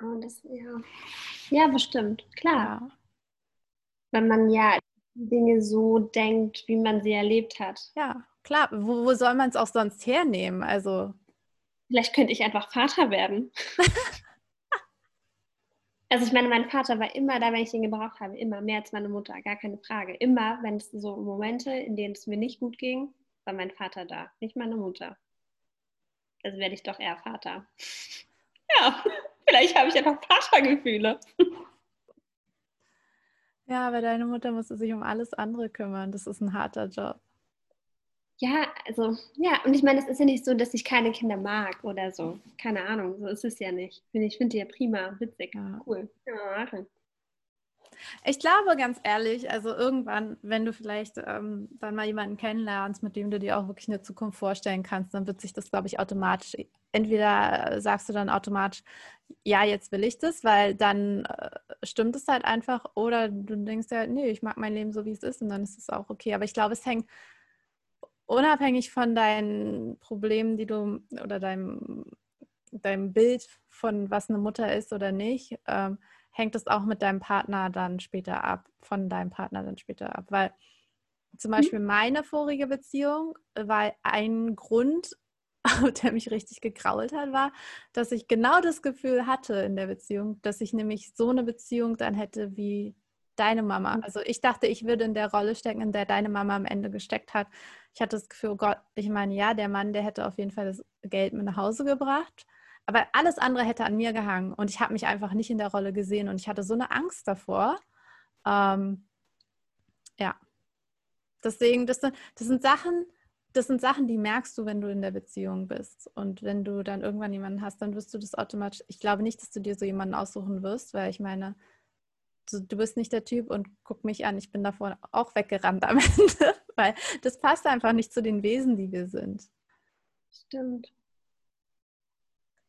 Oh, das, ja. ja, bestimmt, klar. Ja. Wenn man ja Dinge so denkt, wie man sie erlebt hat. Ja, klar. Wo, wo soll man es auch sonst hernehmen? Also. Vielleicht könnte ich einfach Vater werden. also ich meine, mein Vater war immer da, wenn ich ihn gebraucht habe, immer mehr als meine Mutter, gar keine Frage. Immer, wenn es so Momente, in denen es mir nicht gut ging, war mein Vater da, nicht meine Mutter. Also werde ich doch eher Vater. Ja, vielleicht habe ich noch Vatergefühle. Ja, aber deine Mutter musste sich um alles andere kümmern. Das ist ein harter Job. Ja, also, ja, und ich meine, es ist ja nicht so, dass ich keine Kinder mag oder so. Keine Ahnung, so ist es ja nicht. Ich finde die ja prima, witzig, ja. cool. Ja, ich glaube ganz ehrlich, also irgendwann, wenn du vielleicht ähm, dann mal jemanden kennenlernst, mit dem du dir auch wirklich eine Zukunft vorstellen kannst, dann wird sich das, glaube ich, automatisch, entweder sagst du dann automatisch, ja, jetzt will ich das, weil dann äh, stimmt es halt einfach, oder du denkst ja, nee, ich mag mein Leben so, wie es ist und dann ist es auch okay. Aber ich glaube, es hängt unabhängig von deinen Problemen, die du oder deinem deinem Bild von was eine Mutter ist oder nicht, ähm, hängt es auch mit deinem Partner dann später ab, von deinem Partner dann später ab. Weil zum mhm. Beispiel meine vorige Beziehung war ein Grund, der mich richtig gekrault hat, war, dass ich genau das Gefühl hatte in der Beziehung, dass ich nämlich so eine Beziehung dann hätte wie deine Mama. Mhm. Also ich dachte, ich würde in der Rolle stecken, in der deine Mama am Ende gesteckt hat. Ich hatte das Gefühl, oh Gott, ich meine, ja, der Mann, der hätte auf jeden Fall das Geld mit nach Hause gebracht. Aber alles andere hätte an mir gehangen und ich habe mich einfach nicht in der Rolle gesehen und ich hatte so eine Angst davor. Ähm, ja, deswegen, das sind, das sind Sachen, das sind Sachen, die merkst du, wenn du in der Beziehung bist. Und wenn du dann irgendwann jemanden hast, dann wirst du das automatisch. Ich glaube nicht, dass du dir so jemanden aussuchen wirst, weil ich meine, du, du bist nicht der Typ und guck mich an, ich bin davor auch weggerannt am Ende, weil das passt einfach nicht zu den Wesen, die wir sind. Stimmt.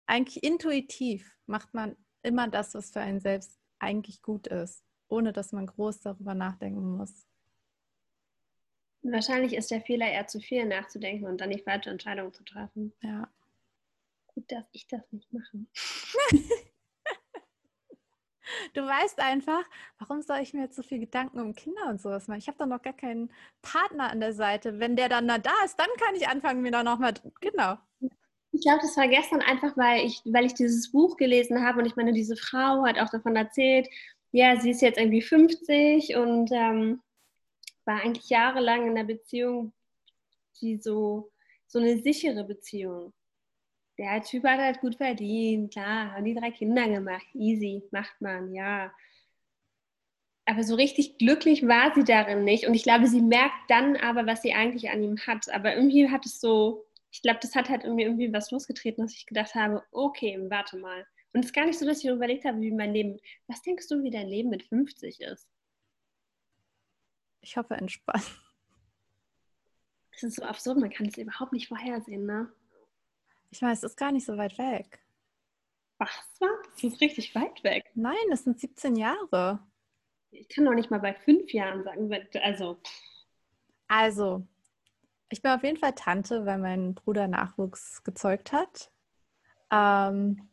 Eigentlich intuitiv macht man immer das, was für einen selbst eigentlich gut ist, ohne dass man groß darüber nachdenken muss. Wahrscheinlich ist der Fehler eher zu viel nachzudenken und dann die falsche Entscheidung zu treffen. Ja. Gut, dass ich das nicht mache. Du weißt einfach, warum soll ich mir jetzt so viel Gedanken um Kinder und sowas machen? Ich habe doch noch gar keinen Partner an der Seite. Wenn der dann da ist, dann kann ich anfangen, mir da nochmal, genau. Ich glaube, das war gestern einfach, weil ich, weil ich dieses Buch gelesen habe und ich meine, diese Frau hat auch davon erzählt, ja, sie ist jetzt irgendwie 50 und ähm, war eigentlich jahrelang in einer Beziehung, die so, so eine sichere Beziehung. Der Typ hat halt gut verdient, klar, haben die drei Kinder gemacht, easy, macht man, ja. Aber so richtig glücklich war sie darin nicht. Und ich glaube, sie merkt dann aber, was sie eigentlich an ihm hat. Aber irgendwie hat es so, ich glaube, das hat halt irgendwie, irgendwie was losgetreten, dass ich gedacht habe, okay, warte mal. Und es ist gar nicht so, dass ich überlegt habe, wie mein Leben, was denkst du, wie dein Leben mit 50 ist? Ich hoffe, entspannt. Das ist so absurd, man kann es überhaupt nicht vorhersehen, ne? Ich weiß, es ist gar nicht so weit weg. Was? Das ist richtig weit weg. Nein, das sind 17 Jahre. Ich kann doch nicht mal bei fünf Jahren sagen, also. Also, ich bin auf jeden Fall Tante, weil mein Bruder Nachwuchs gezeugt hat. Ähm,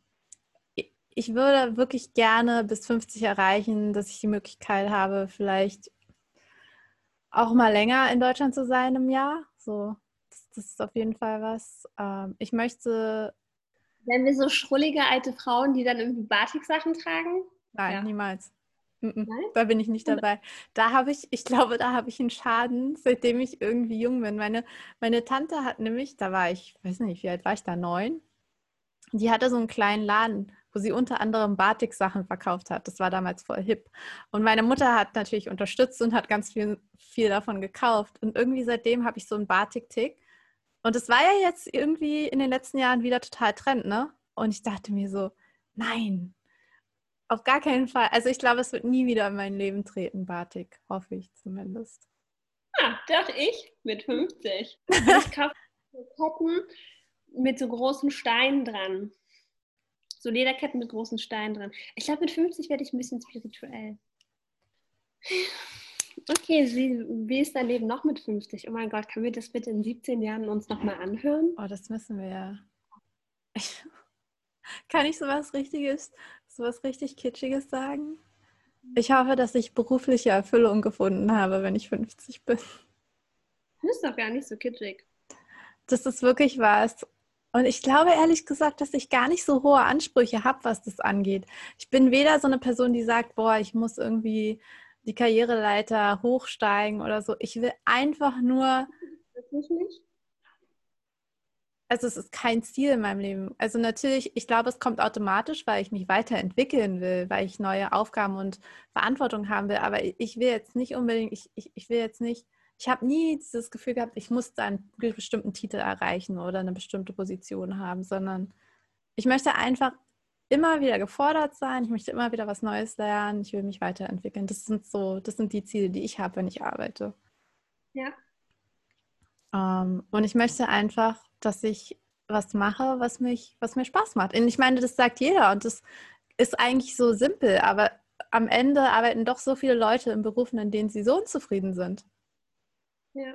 ich würde wirklich gerne bis 50 erreichen, dass ich die Möglichkeit habe, vielleicht auch mal länger in Deutschland zu sein im Jahr. So, das, das ist auf jeden Fall was. Ähm, ich möchte. Wenn wir so schrullige alte Frauen, die dann irgendwie Batik-Sachen tragen? Nein, ja. niemals. Da bin ich nicht dabei. Da habe ich, ich glaube, da habe ich einen Schaden, seitdem ich irgendwie jung bin. Meine, meine Tante hat nämlich, da war ich, weiß nicht, wie alt war ich da, neun? Die hatte so einen kleinen Laden wo sie unter anderem Batik-Sachen verkauft hat. Das war damals voll hip. Und meine Mutter hat natürlich unterstützt und hat ganz viel, viel davon gekauft. Und irgendwie seitdem habe ich so einen Batik-Tick. Und es war ja jetzt irgendwie in den letzten Jahren wieder total Trend, ne? Und ich dachte mir so, nein, auf gar keinen Fall. Also ich glaube, es wird nie wieder in mein Leben treten, Batik. Hoffe ich zumindest. Ah, dachte ich mit 50. Ich kaufe Ketten mit so großen Steinen dran. So Lederketten mit großen Steinen drin. Ich glaube, mit 50 werde ich ein bisschen spirituell. Okay, wie, wie ist dein Leben noch mit 50? Oh mein Gott, können wir das bitte in 17 Jahren uns nochmal anhören? Oh, das müssen wir ja. kann ich sowas Richtiges, sowas richtig Kitschiges sagen? Ich hoffe, dass ich berufliche Erfüllung gefunden habe, wenn ich 50 bin. Das ist doch gar nicht so kitschig. Das ist wirklich was. Und ich glaube ehrlich gesagt, dass ich gar nicht so hohe Ansprüche habe, was das angeht. Ich bin weder so eine Person, die sagt, boah, ich muss irgendwie die Karriereleiter hochsteigen oder so. Ich will einfach nur. Wirklich nicht? Also es ist kein Ziel in meinem Leben. Also natürlich, ich glaube, es kommt automatisch, weil ich mich weiterentwickeln will, weil ich neue Aufgaben und Verantwortung haben will. Aber ich will jetzt nicht unbedingt, ich, ich, ich will jetzt nicht ich habe nie dieses Gefühl gehabt, ich muss da einen bestimmten Titel erreichen oder eine bestimmte Position haben, sondern ich möchte einfach immer wieder gefordert sein, ich möchte immer wieder was Neues lernen, ich will mich weiterentwickeln. Das sind so, das sind die Ziele, die ich habe, wenn ich arbeite. Ja. Ähm, und ich möchte einfach, dass ich was mache, was mich, was mir Spaß macht. Und ich meine, das sagt jeder und das ist eigentlich so simpel, aber am Ende arbeiten doch so viele Leute in Berufen, in denen sie so unzufrieden sind. Ja.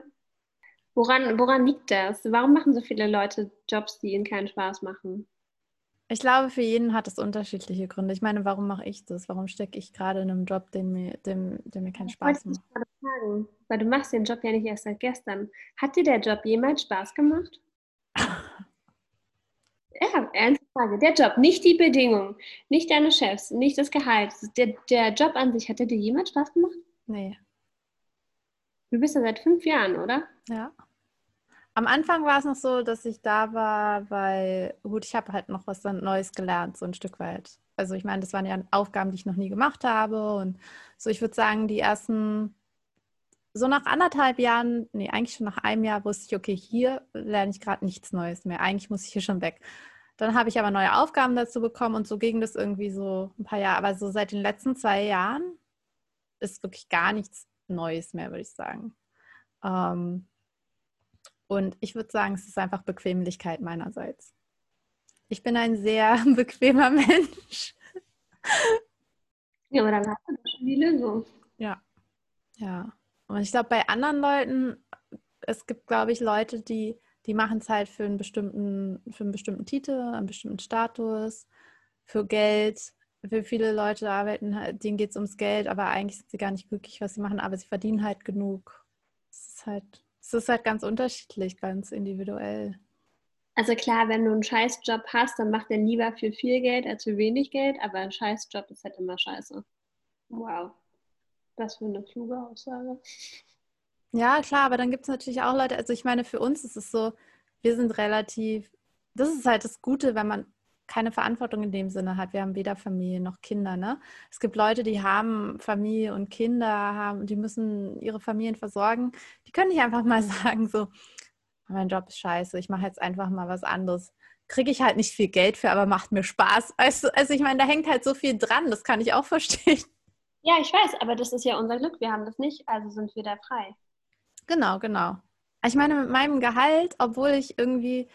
Woran, woran liegt das? Warum machen so viele Leute Jobs, die ihnen keinen Spaß machen? Ich glaube, für jeden hat es unterschiedliche Gründe. Ich meine, warum mache ich das? Warum stecke ich gerade in einem Job, den mir, dem, der mir keinen Spaß macht? Ich gerade fragen, weil du machst den Job ja nicht erst seit gestern. Hat dir der Job jemals Spaß gemacht? Ja, ernste Frage. Der Job, nicht die Bedingungen, nicht deine Chefs, nicht das Gehalt. Der, der Job an sich, hat der dir jemals Spaß gemacht? Nee. Du bist ja seit fünf Jahren, oder? Ja. Am Anfang war es noch so, dass ich da war, weil, gut, ich habe halt noch was Neues gelernt, so ein Stück weit. Also ich meine, das waren ja Aufgaben, die ich noch nie gemacht habe. Und so, ich würde sagen, die ersten, so nach anderthalb Jahren, nee, eigentlich schon nach einem Jahr wusste ich, okay, hier lerne ich gerade nichts Neues mehr. Eigentlich muss ich hier schon weg. Dann habe ich aber neue Aufgaben dazu bekommen und so ging das irgendwie so ein paar Jahre. Aber so seit den letzten zwei Jahren ist wirklich gar nichts Neues mehr, würde ich sagen. Ähm, und ich würde sagen, es ist einfach Bequemlichkeit meinerseits. Ich bin ein sehr bequemer Mensch. Ja, aber dann hast du doch schon die Lösung. Ja. Ja. Und ich glaube, bei anderen Leuten, es gibt, glaube ich, Leute, die, die machen es halt für einen bestimmten, für einen bestimmten Titel, einen bestimmten Status, für Geld. Für viele Leute arbeiten, halt, denen geht es ums Geld, aber eigentlich sind sie gar nicht glücklich, was sie machen, aber sie verdienen halt genug. Es ist halt es ist halt ganz unterschiedlich, ganz individuell. Also klar, wenn du einen Scheißjob hast, dann macht er lieber für viel Geld als für wenig Geld, aber ein Scheißjob ist halt immer scheiße. Wow. Was für eine kluge Aussage. Ja, klar, aber dann gibt es natürlich auch Leute, also ich meine, für uns ist es so, wir sind relativ, das ist halt das Gute, wenn man keine Verantwortung in dem Sinne hat. Wir haben weder Familie noch Kinder. Ne? Es gibt Leute, die haben Familie und Kinder, haben, die müssen ihre Familien versorgen. Die können nicht einfach mal sagen, so, mein Job ist scheiße, ich mache jetzt einfach mal was anderes. Kriege ich halt nicht viel Geld für, aber macht mir Spaß. Weißt also ich meine, da hängt halt so viel dran, das kann ich auch verstehen. Ja, ich weiß, aber das ist ja unser Glück. Wir haben das nicht, also sind wir da frei. Genau, genau. Ich meine, mit meinem Gehalt, obwohl ich irgendwie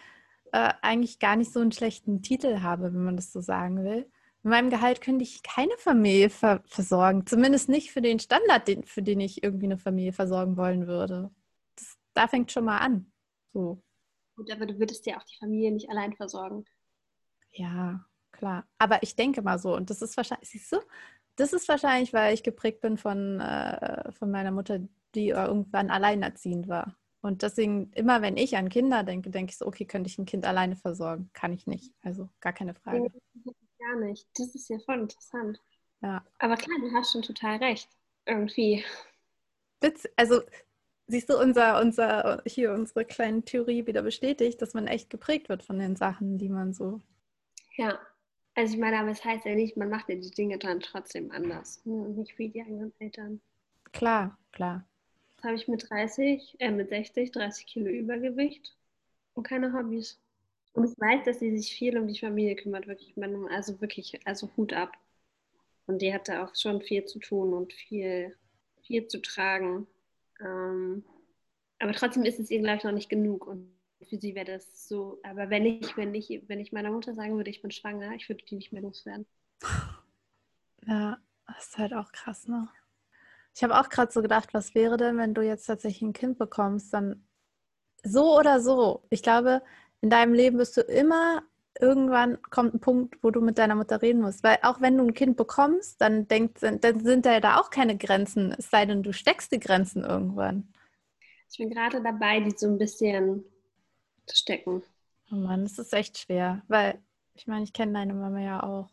äh, eigentlich gar nicht so einen schlechten Titel habe, wenn man das so sagen will. Mit meinem Gehalt könnte ich keine Familie ver versorgen. Zumindest nicht für den Standard, den, für den ich irgendwie eine Familie versorgen wollen würde. Das, da fängt schon mal an. So. Gut, aber du würdest ja auch die Familie nicht allein versorgen. Ja, klar. Aber ich denke mal so, und das ist wahrscheinlich, siehst du, das ist wahrscheinlich, weil ich geprägt bin von, äh, von meiner Mutter, die irgendwann alleinerziehend war. Und deswegen, immer wenn ich an Kinder denke, denke ich so, okay, könnte ich ein Kind alleine versorgen? Kann ich nicht. Also gar keine Frage. Gar nicht. Das ist ja voll interessant. Ja. Aber klar, du hast schon total recht. Irgendwie. Witz, also siehst du, unser, unser, hier unsere kleine Theorie wieder bestätigt, dass man echt geprägt wird von den Sachen, die man so. Ja. Also ich meine, aber es heißt ja nicht, man macht ja die Dinge dann trotzdem anders. Nicht wie die eigenen Eltern. Klar, klar habe ich mit 30, äh, mit 60, 30 Kilo Übergewicht und keine Hobbys. Und ich weiß, dass sie sich viel um die Familie kümmert, wirklich. Also wirklich, also Hut ab. Und die hatte auch schon viel zu tun und viel, viel zu tragen. Ähm, aber trotzdem ist es ihr, glaube ich, noch nicht genug. Und für sie wäre das so. Aber wenn ich, wenn ich, wenn ich meiner Mutter sagen würde, ich bin schwanger, ich würde die nicht mehr loswerden. Ja, das ist halt auch krass, ne? Ich habe auch gerade so gedacht, was wäre denn, wenn du jetzt tatsächlich ein Kind bekommst, dann so oder so. Ich glaube, in deinem Leben wirst du immer irgendwann kommt ein Punkt, wo du mit deiner Mutter reden musst. Weil auch wenn du ein Kind bekommst, dann, denkt, dann sind da ja da auch keine Grenzen, es sei denn, du steckst die Grenzen irgendwann. Ich bin gerade dabei, die so ein bisschen zu stecken. Oh Mann, das ist echt schwer, weil ich meine, ich kenne deine Mama ja auch.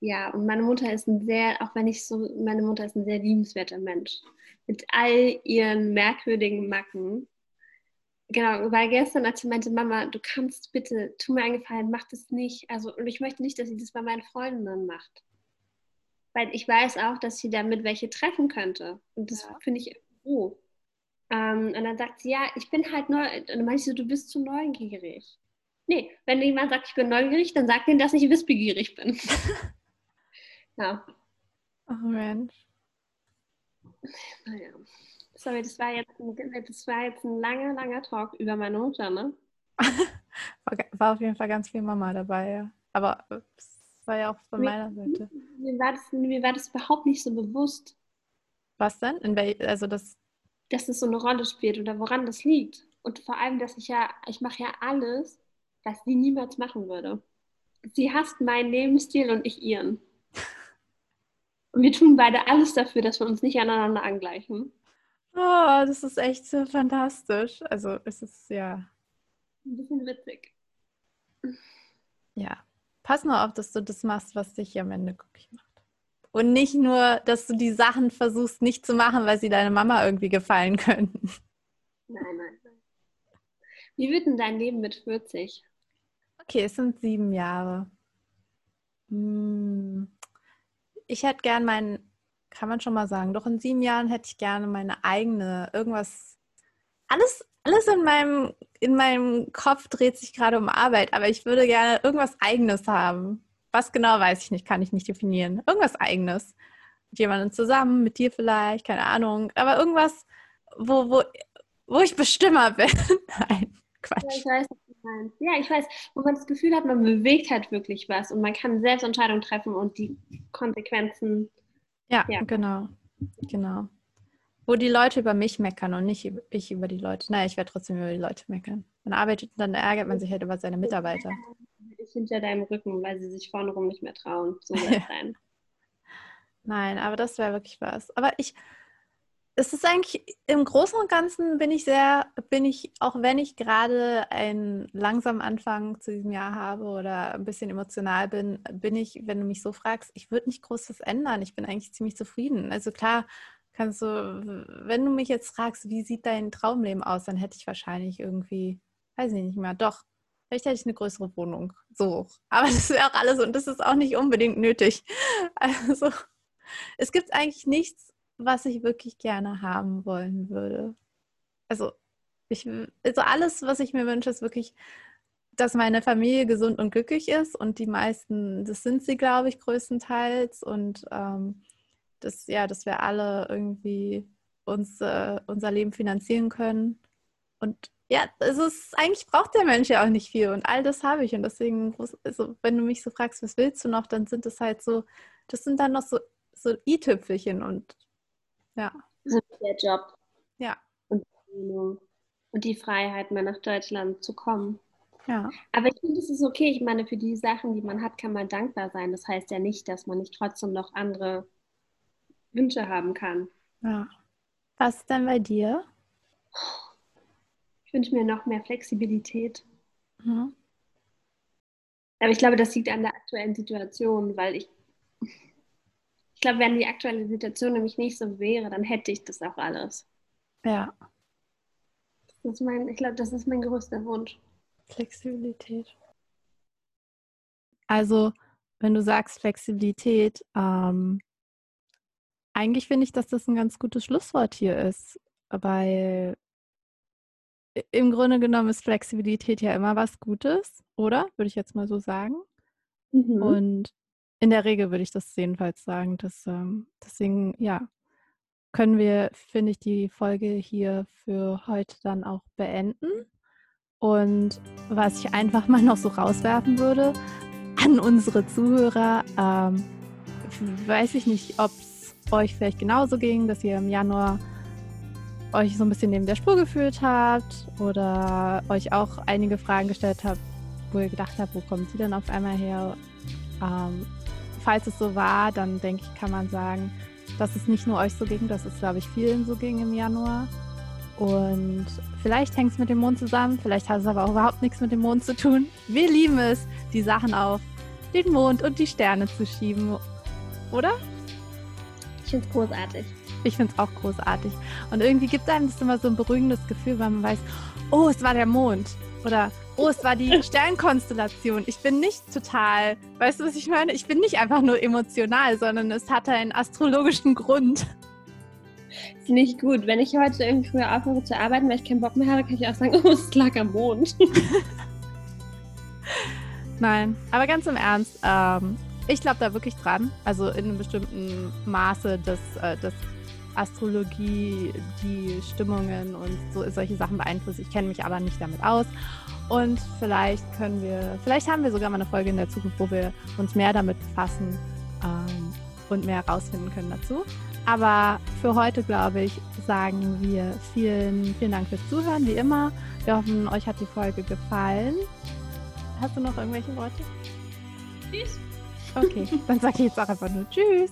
Ja, und meine Mutter ist ein sehr, auch wenn ich so, meine Mutter ist ein sehr liebenswerter Mensch. Mit all ihren merkwürdigen Macken. Genau, weil gestern, als sie meinte, Mama, du kannst bitte, tu mir einen Gefallen, mach das nicht. Also, und ich möchte nicht, dass sie das bei meinen Freundinnen macht. Weil ich weiß auch, dass sie damit welche treffen könnte. Und das ja. finde ich so. Ähm, und dann sagt sie, ja, ich bin halt neu. Und dann meinte ich so, du bist zu neugierig. Nee, wenn jemand sagt, ich bin neugierig, dann sagt ihnen, dass ich wissbegierig bin. Ja. Oh Mensch. Naja. Sorry, das war, jetzt ein, das war jetzt ein langer, langer Talk über meine Mutter, ne? war auf jeden Fall ganz viel Mama dabei, ja. Aber es war ja auch von mir, meiner Seite. Mir war, das, mir war das überhaupt nicht so bewusst. Was denn? In wel also das dass das so eine Rolle spielt oder woran das liegt. Und vor allem, dass ich ja, ich mache ja alles, was sie niemals machen würde. sie hasst meinen Lebensstil und ich ihren. Und wir tun beide alles dafür, dass wir uns nicht aneinander angleichen. Oh, das ist echt so fantastisch. Also es ist ja. Ein bisschen witzig. Ja. Pass nur auf, dass du das machst, was dich am Ende glücklich macht. Und nicht nur, dass du die Sachen versuchst nicht zu machen, weil sie deiner Mama irgendwie gefallen könnten. Nein, nein, nein. Wie wird denn dein Leben mit 40? Okay, es sind sieben Jahre. Hm. Ich hätte gern meinen, kann man schon mal sagen, doch in sieben Jahren hätte ich gerne meine eigene, irgendwas, alles, alles in meinem, in meinem Kopf dreht sich gerade um Arbeit, aber ich würde gerne irgendwas Eigenes haben. Was genau weiß ich nicht, kann ich nicht definieren. Irgendwas Eigenes. Mit jemandem zusammen, mit dir vielleicht, keine Ahnung. Aber irgendwas, wo, wo, wo ich Bestimmer bin. Nein, Quatsch. Ja, ich weiß, meinst. Ja, ich weiß, wo man das Gefühl hat, man bewegt halt wirklich was und man kann selbst Entscheidungen treffen und die Konsequenzen. Ja, Ja. genau. Genau. Wo die Leute über mich meckern und nicht ich über die Leute. Naja, ich werde trotzdem über die Leute meckern. Man arbeitet und dann ärgert man sich halt über seine Mitarbeiter. Ich hinter deinem Rücken, weil sie sich vorne rum nicht mehr trauen. So soll es sein. Nein, aber das wäre wirklich was. Aber ich, es ist eigentlich im Großen und Ganzen bin ich sehr, bin ich, auch wenn ich gerade einen langsamen Anfang zu diesem Jahr habe oder ein bisschen emotional bin, bin ich, wenn du mich so fragst, ich würde nicht groß was ändern. Ich bin eigentlich ziemlich zufrieden. Also klar, kannst du, wenn du mich jetzt fragst, wie sieht dein Traumleben aus, dann hätte ich wahrscheinlich irgendwie, weiß ich nicht mehr, doch. Vielleicht hätte ich eine größere Wohnung. So. Aber das wäre auch alles und das ist auch nicht unbedingt nötig. Also, es gibt eigentlich nichts, was ich wirklich gerne haben wollen würde. Also, ich, also alles, was ich mir wünsche, ist wirklich, dass meine Familie gesund und glücklich ist. Und die meisten, das sind sie, glaube ich, größtenteils. Und ähm, dass, ja, dass wir alle irgendwie uns, äh, unser Leben finanzieren können. Und ja, es ist, eigentlich braucht der Mensch ja auch nicht viel. Und all das habe ich. Und deswegen, also, wenn du mich so fragst, was willst du noch, dann sind es halt so, das sind dann noch so, so i-Tüpfelchen. Und ja, So der Job ja, und und die Freiheit, mal nach Deutschland zu kommen. ja. Aber ich finde, es ist okay. Ich meine, für die Sachen, die man hat, kann man dankbar sein. Das heißt ja nicht, dass man nicht trotzdem noch andere Wünsche haben kann. Ja. Was denn bei dir? Ich wünsche mir noch mehr Flexibilität. Ja. Aber ich glaube, das liegt an der aktuellen Situation, weil ich, ich glaube, wenn die aktuelle Situation nämlich nicht so wäre, dann hätte ich das auch alles. ja, Das ist mein, ich glaube, das ist mein größter Wunsch. Flexibilität. Also, wenn du sagst Flexibilität, ähm, eigentlich finde ich, dass das ein ganz gutes Schlusswort hier ist, weil im Grunde genommen ist Flexibilität ja immer was Gutes, oder? Würde ich jetzt mal so sagen. Mhm. Und in der Regel würde ich das jedenfalls sagen. Dass, ähm, deswegen, ja, können wir, finde ich, die Folge hier für heute dann auch beenden. Und was ich einfach mal noch so rauswerfen würde an unsere Zuhörer, ähm, weiß ich nicht, ob es euch vielleicht genauso ging, dass ihr im Januar euch so ein bisschen neben der Spur gefühlt habt oder euch auch einige Fragen gestellt habt, wo ihr gedacht habt, wo kommen sie denn auf einmal her? Ähm, falls es so war, dann denke ich, kann man sagen, dass es nicht nur euch so ging, dass es, glaube ich, vielen so ging im Januar. Und vielleicht hängt es mit dem Mond zusammen, vielleicht hat es aber auch überhaupt nichts mit dem Mond zu tun. Wir lieben es, die Sachen auf den Mond und die Sterne zu schieben. Oder? Ich finde es großartig. Ich finde es auch großartig. Und irgendwie gibt einem das immer so ein beruhigendes Gefühl, weil man weiß, oh, es war der Mond. Oder, oh, es war die Sternkonstellation. Ich bin nicht total, weißt du, was ich meine? Ich bin nicht einfach nur emotional, sondern es hatte einen astrologischen Grund. Ist nicht gut. Wenn ich heute irgendwie früher aufhöre zu arbeiten, weil ich keinen Bock mehr habe, kann ich auch sagen, oh, es lag am Mond. Nein, aber ganz im Ernst, ähm, ich glaube da wirklich dran. Also in einem bestimmten Maße, dass, äh, dass Astrologie die Stimmungen und so solche Sachen beeinflusst. Ich kenne mich aber nicht damit aus. Und vielleicht können wir, vielleicht haben wir sogar mal eine Folge in der Zukunft, wo wir uns mehr damit befassen ähm, und mehr herausfinden können dazu. Aber für heute, glaube ich, sagen wir vielen, vielen Dank fürs Zuhören, wie immer. Wir hoffen, euch hat die Folge gefallen. Hast du noch irgendwelche Worte? Tschüss. Okay, dann sage ich jetzt auch einfach nur Tschüss.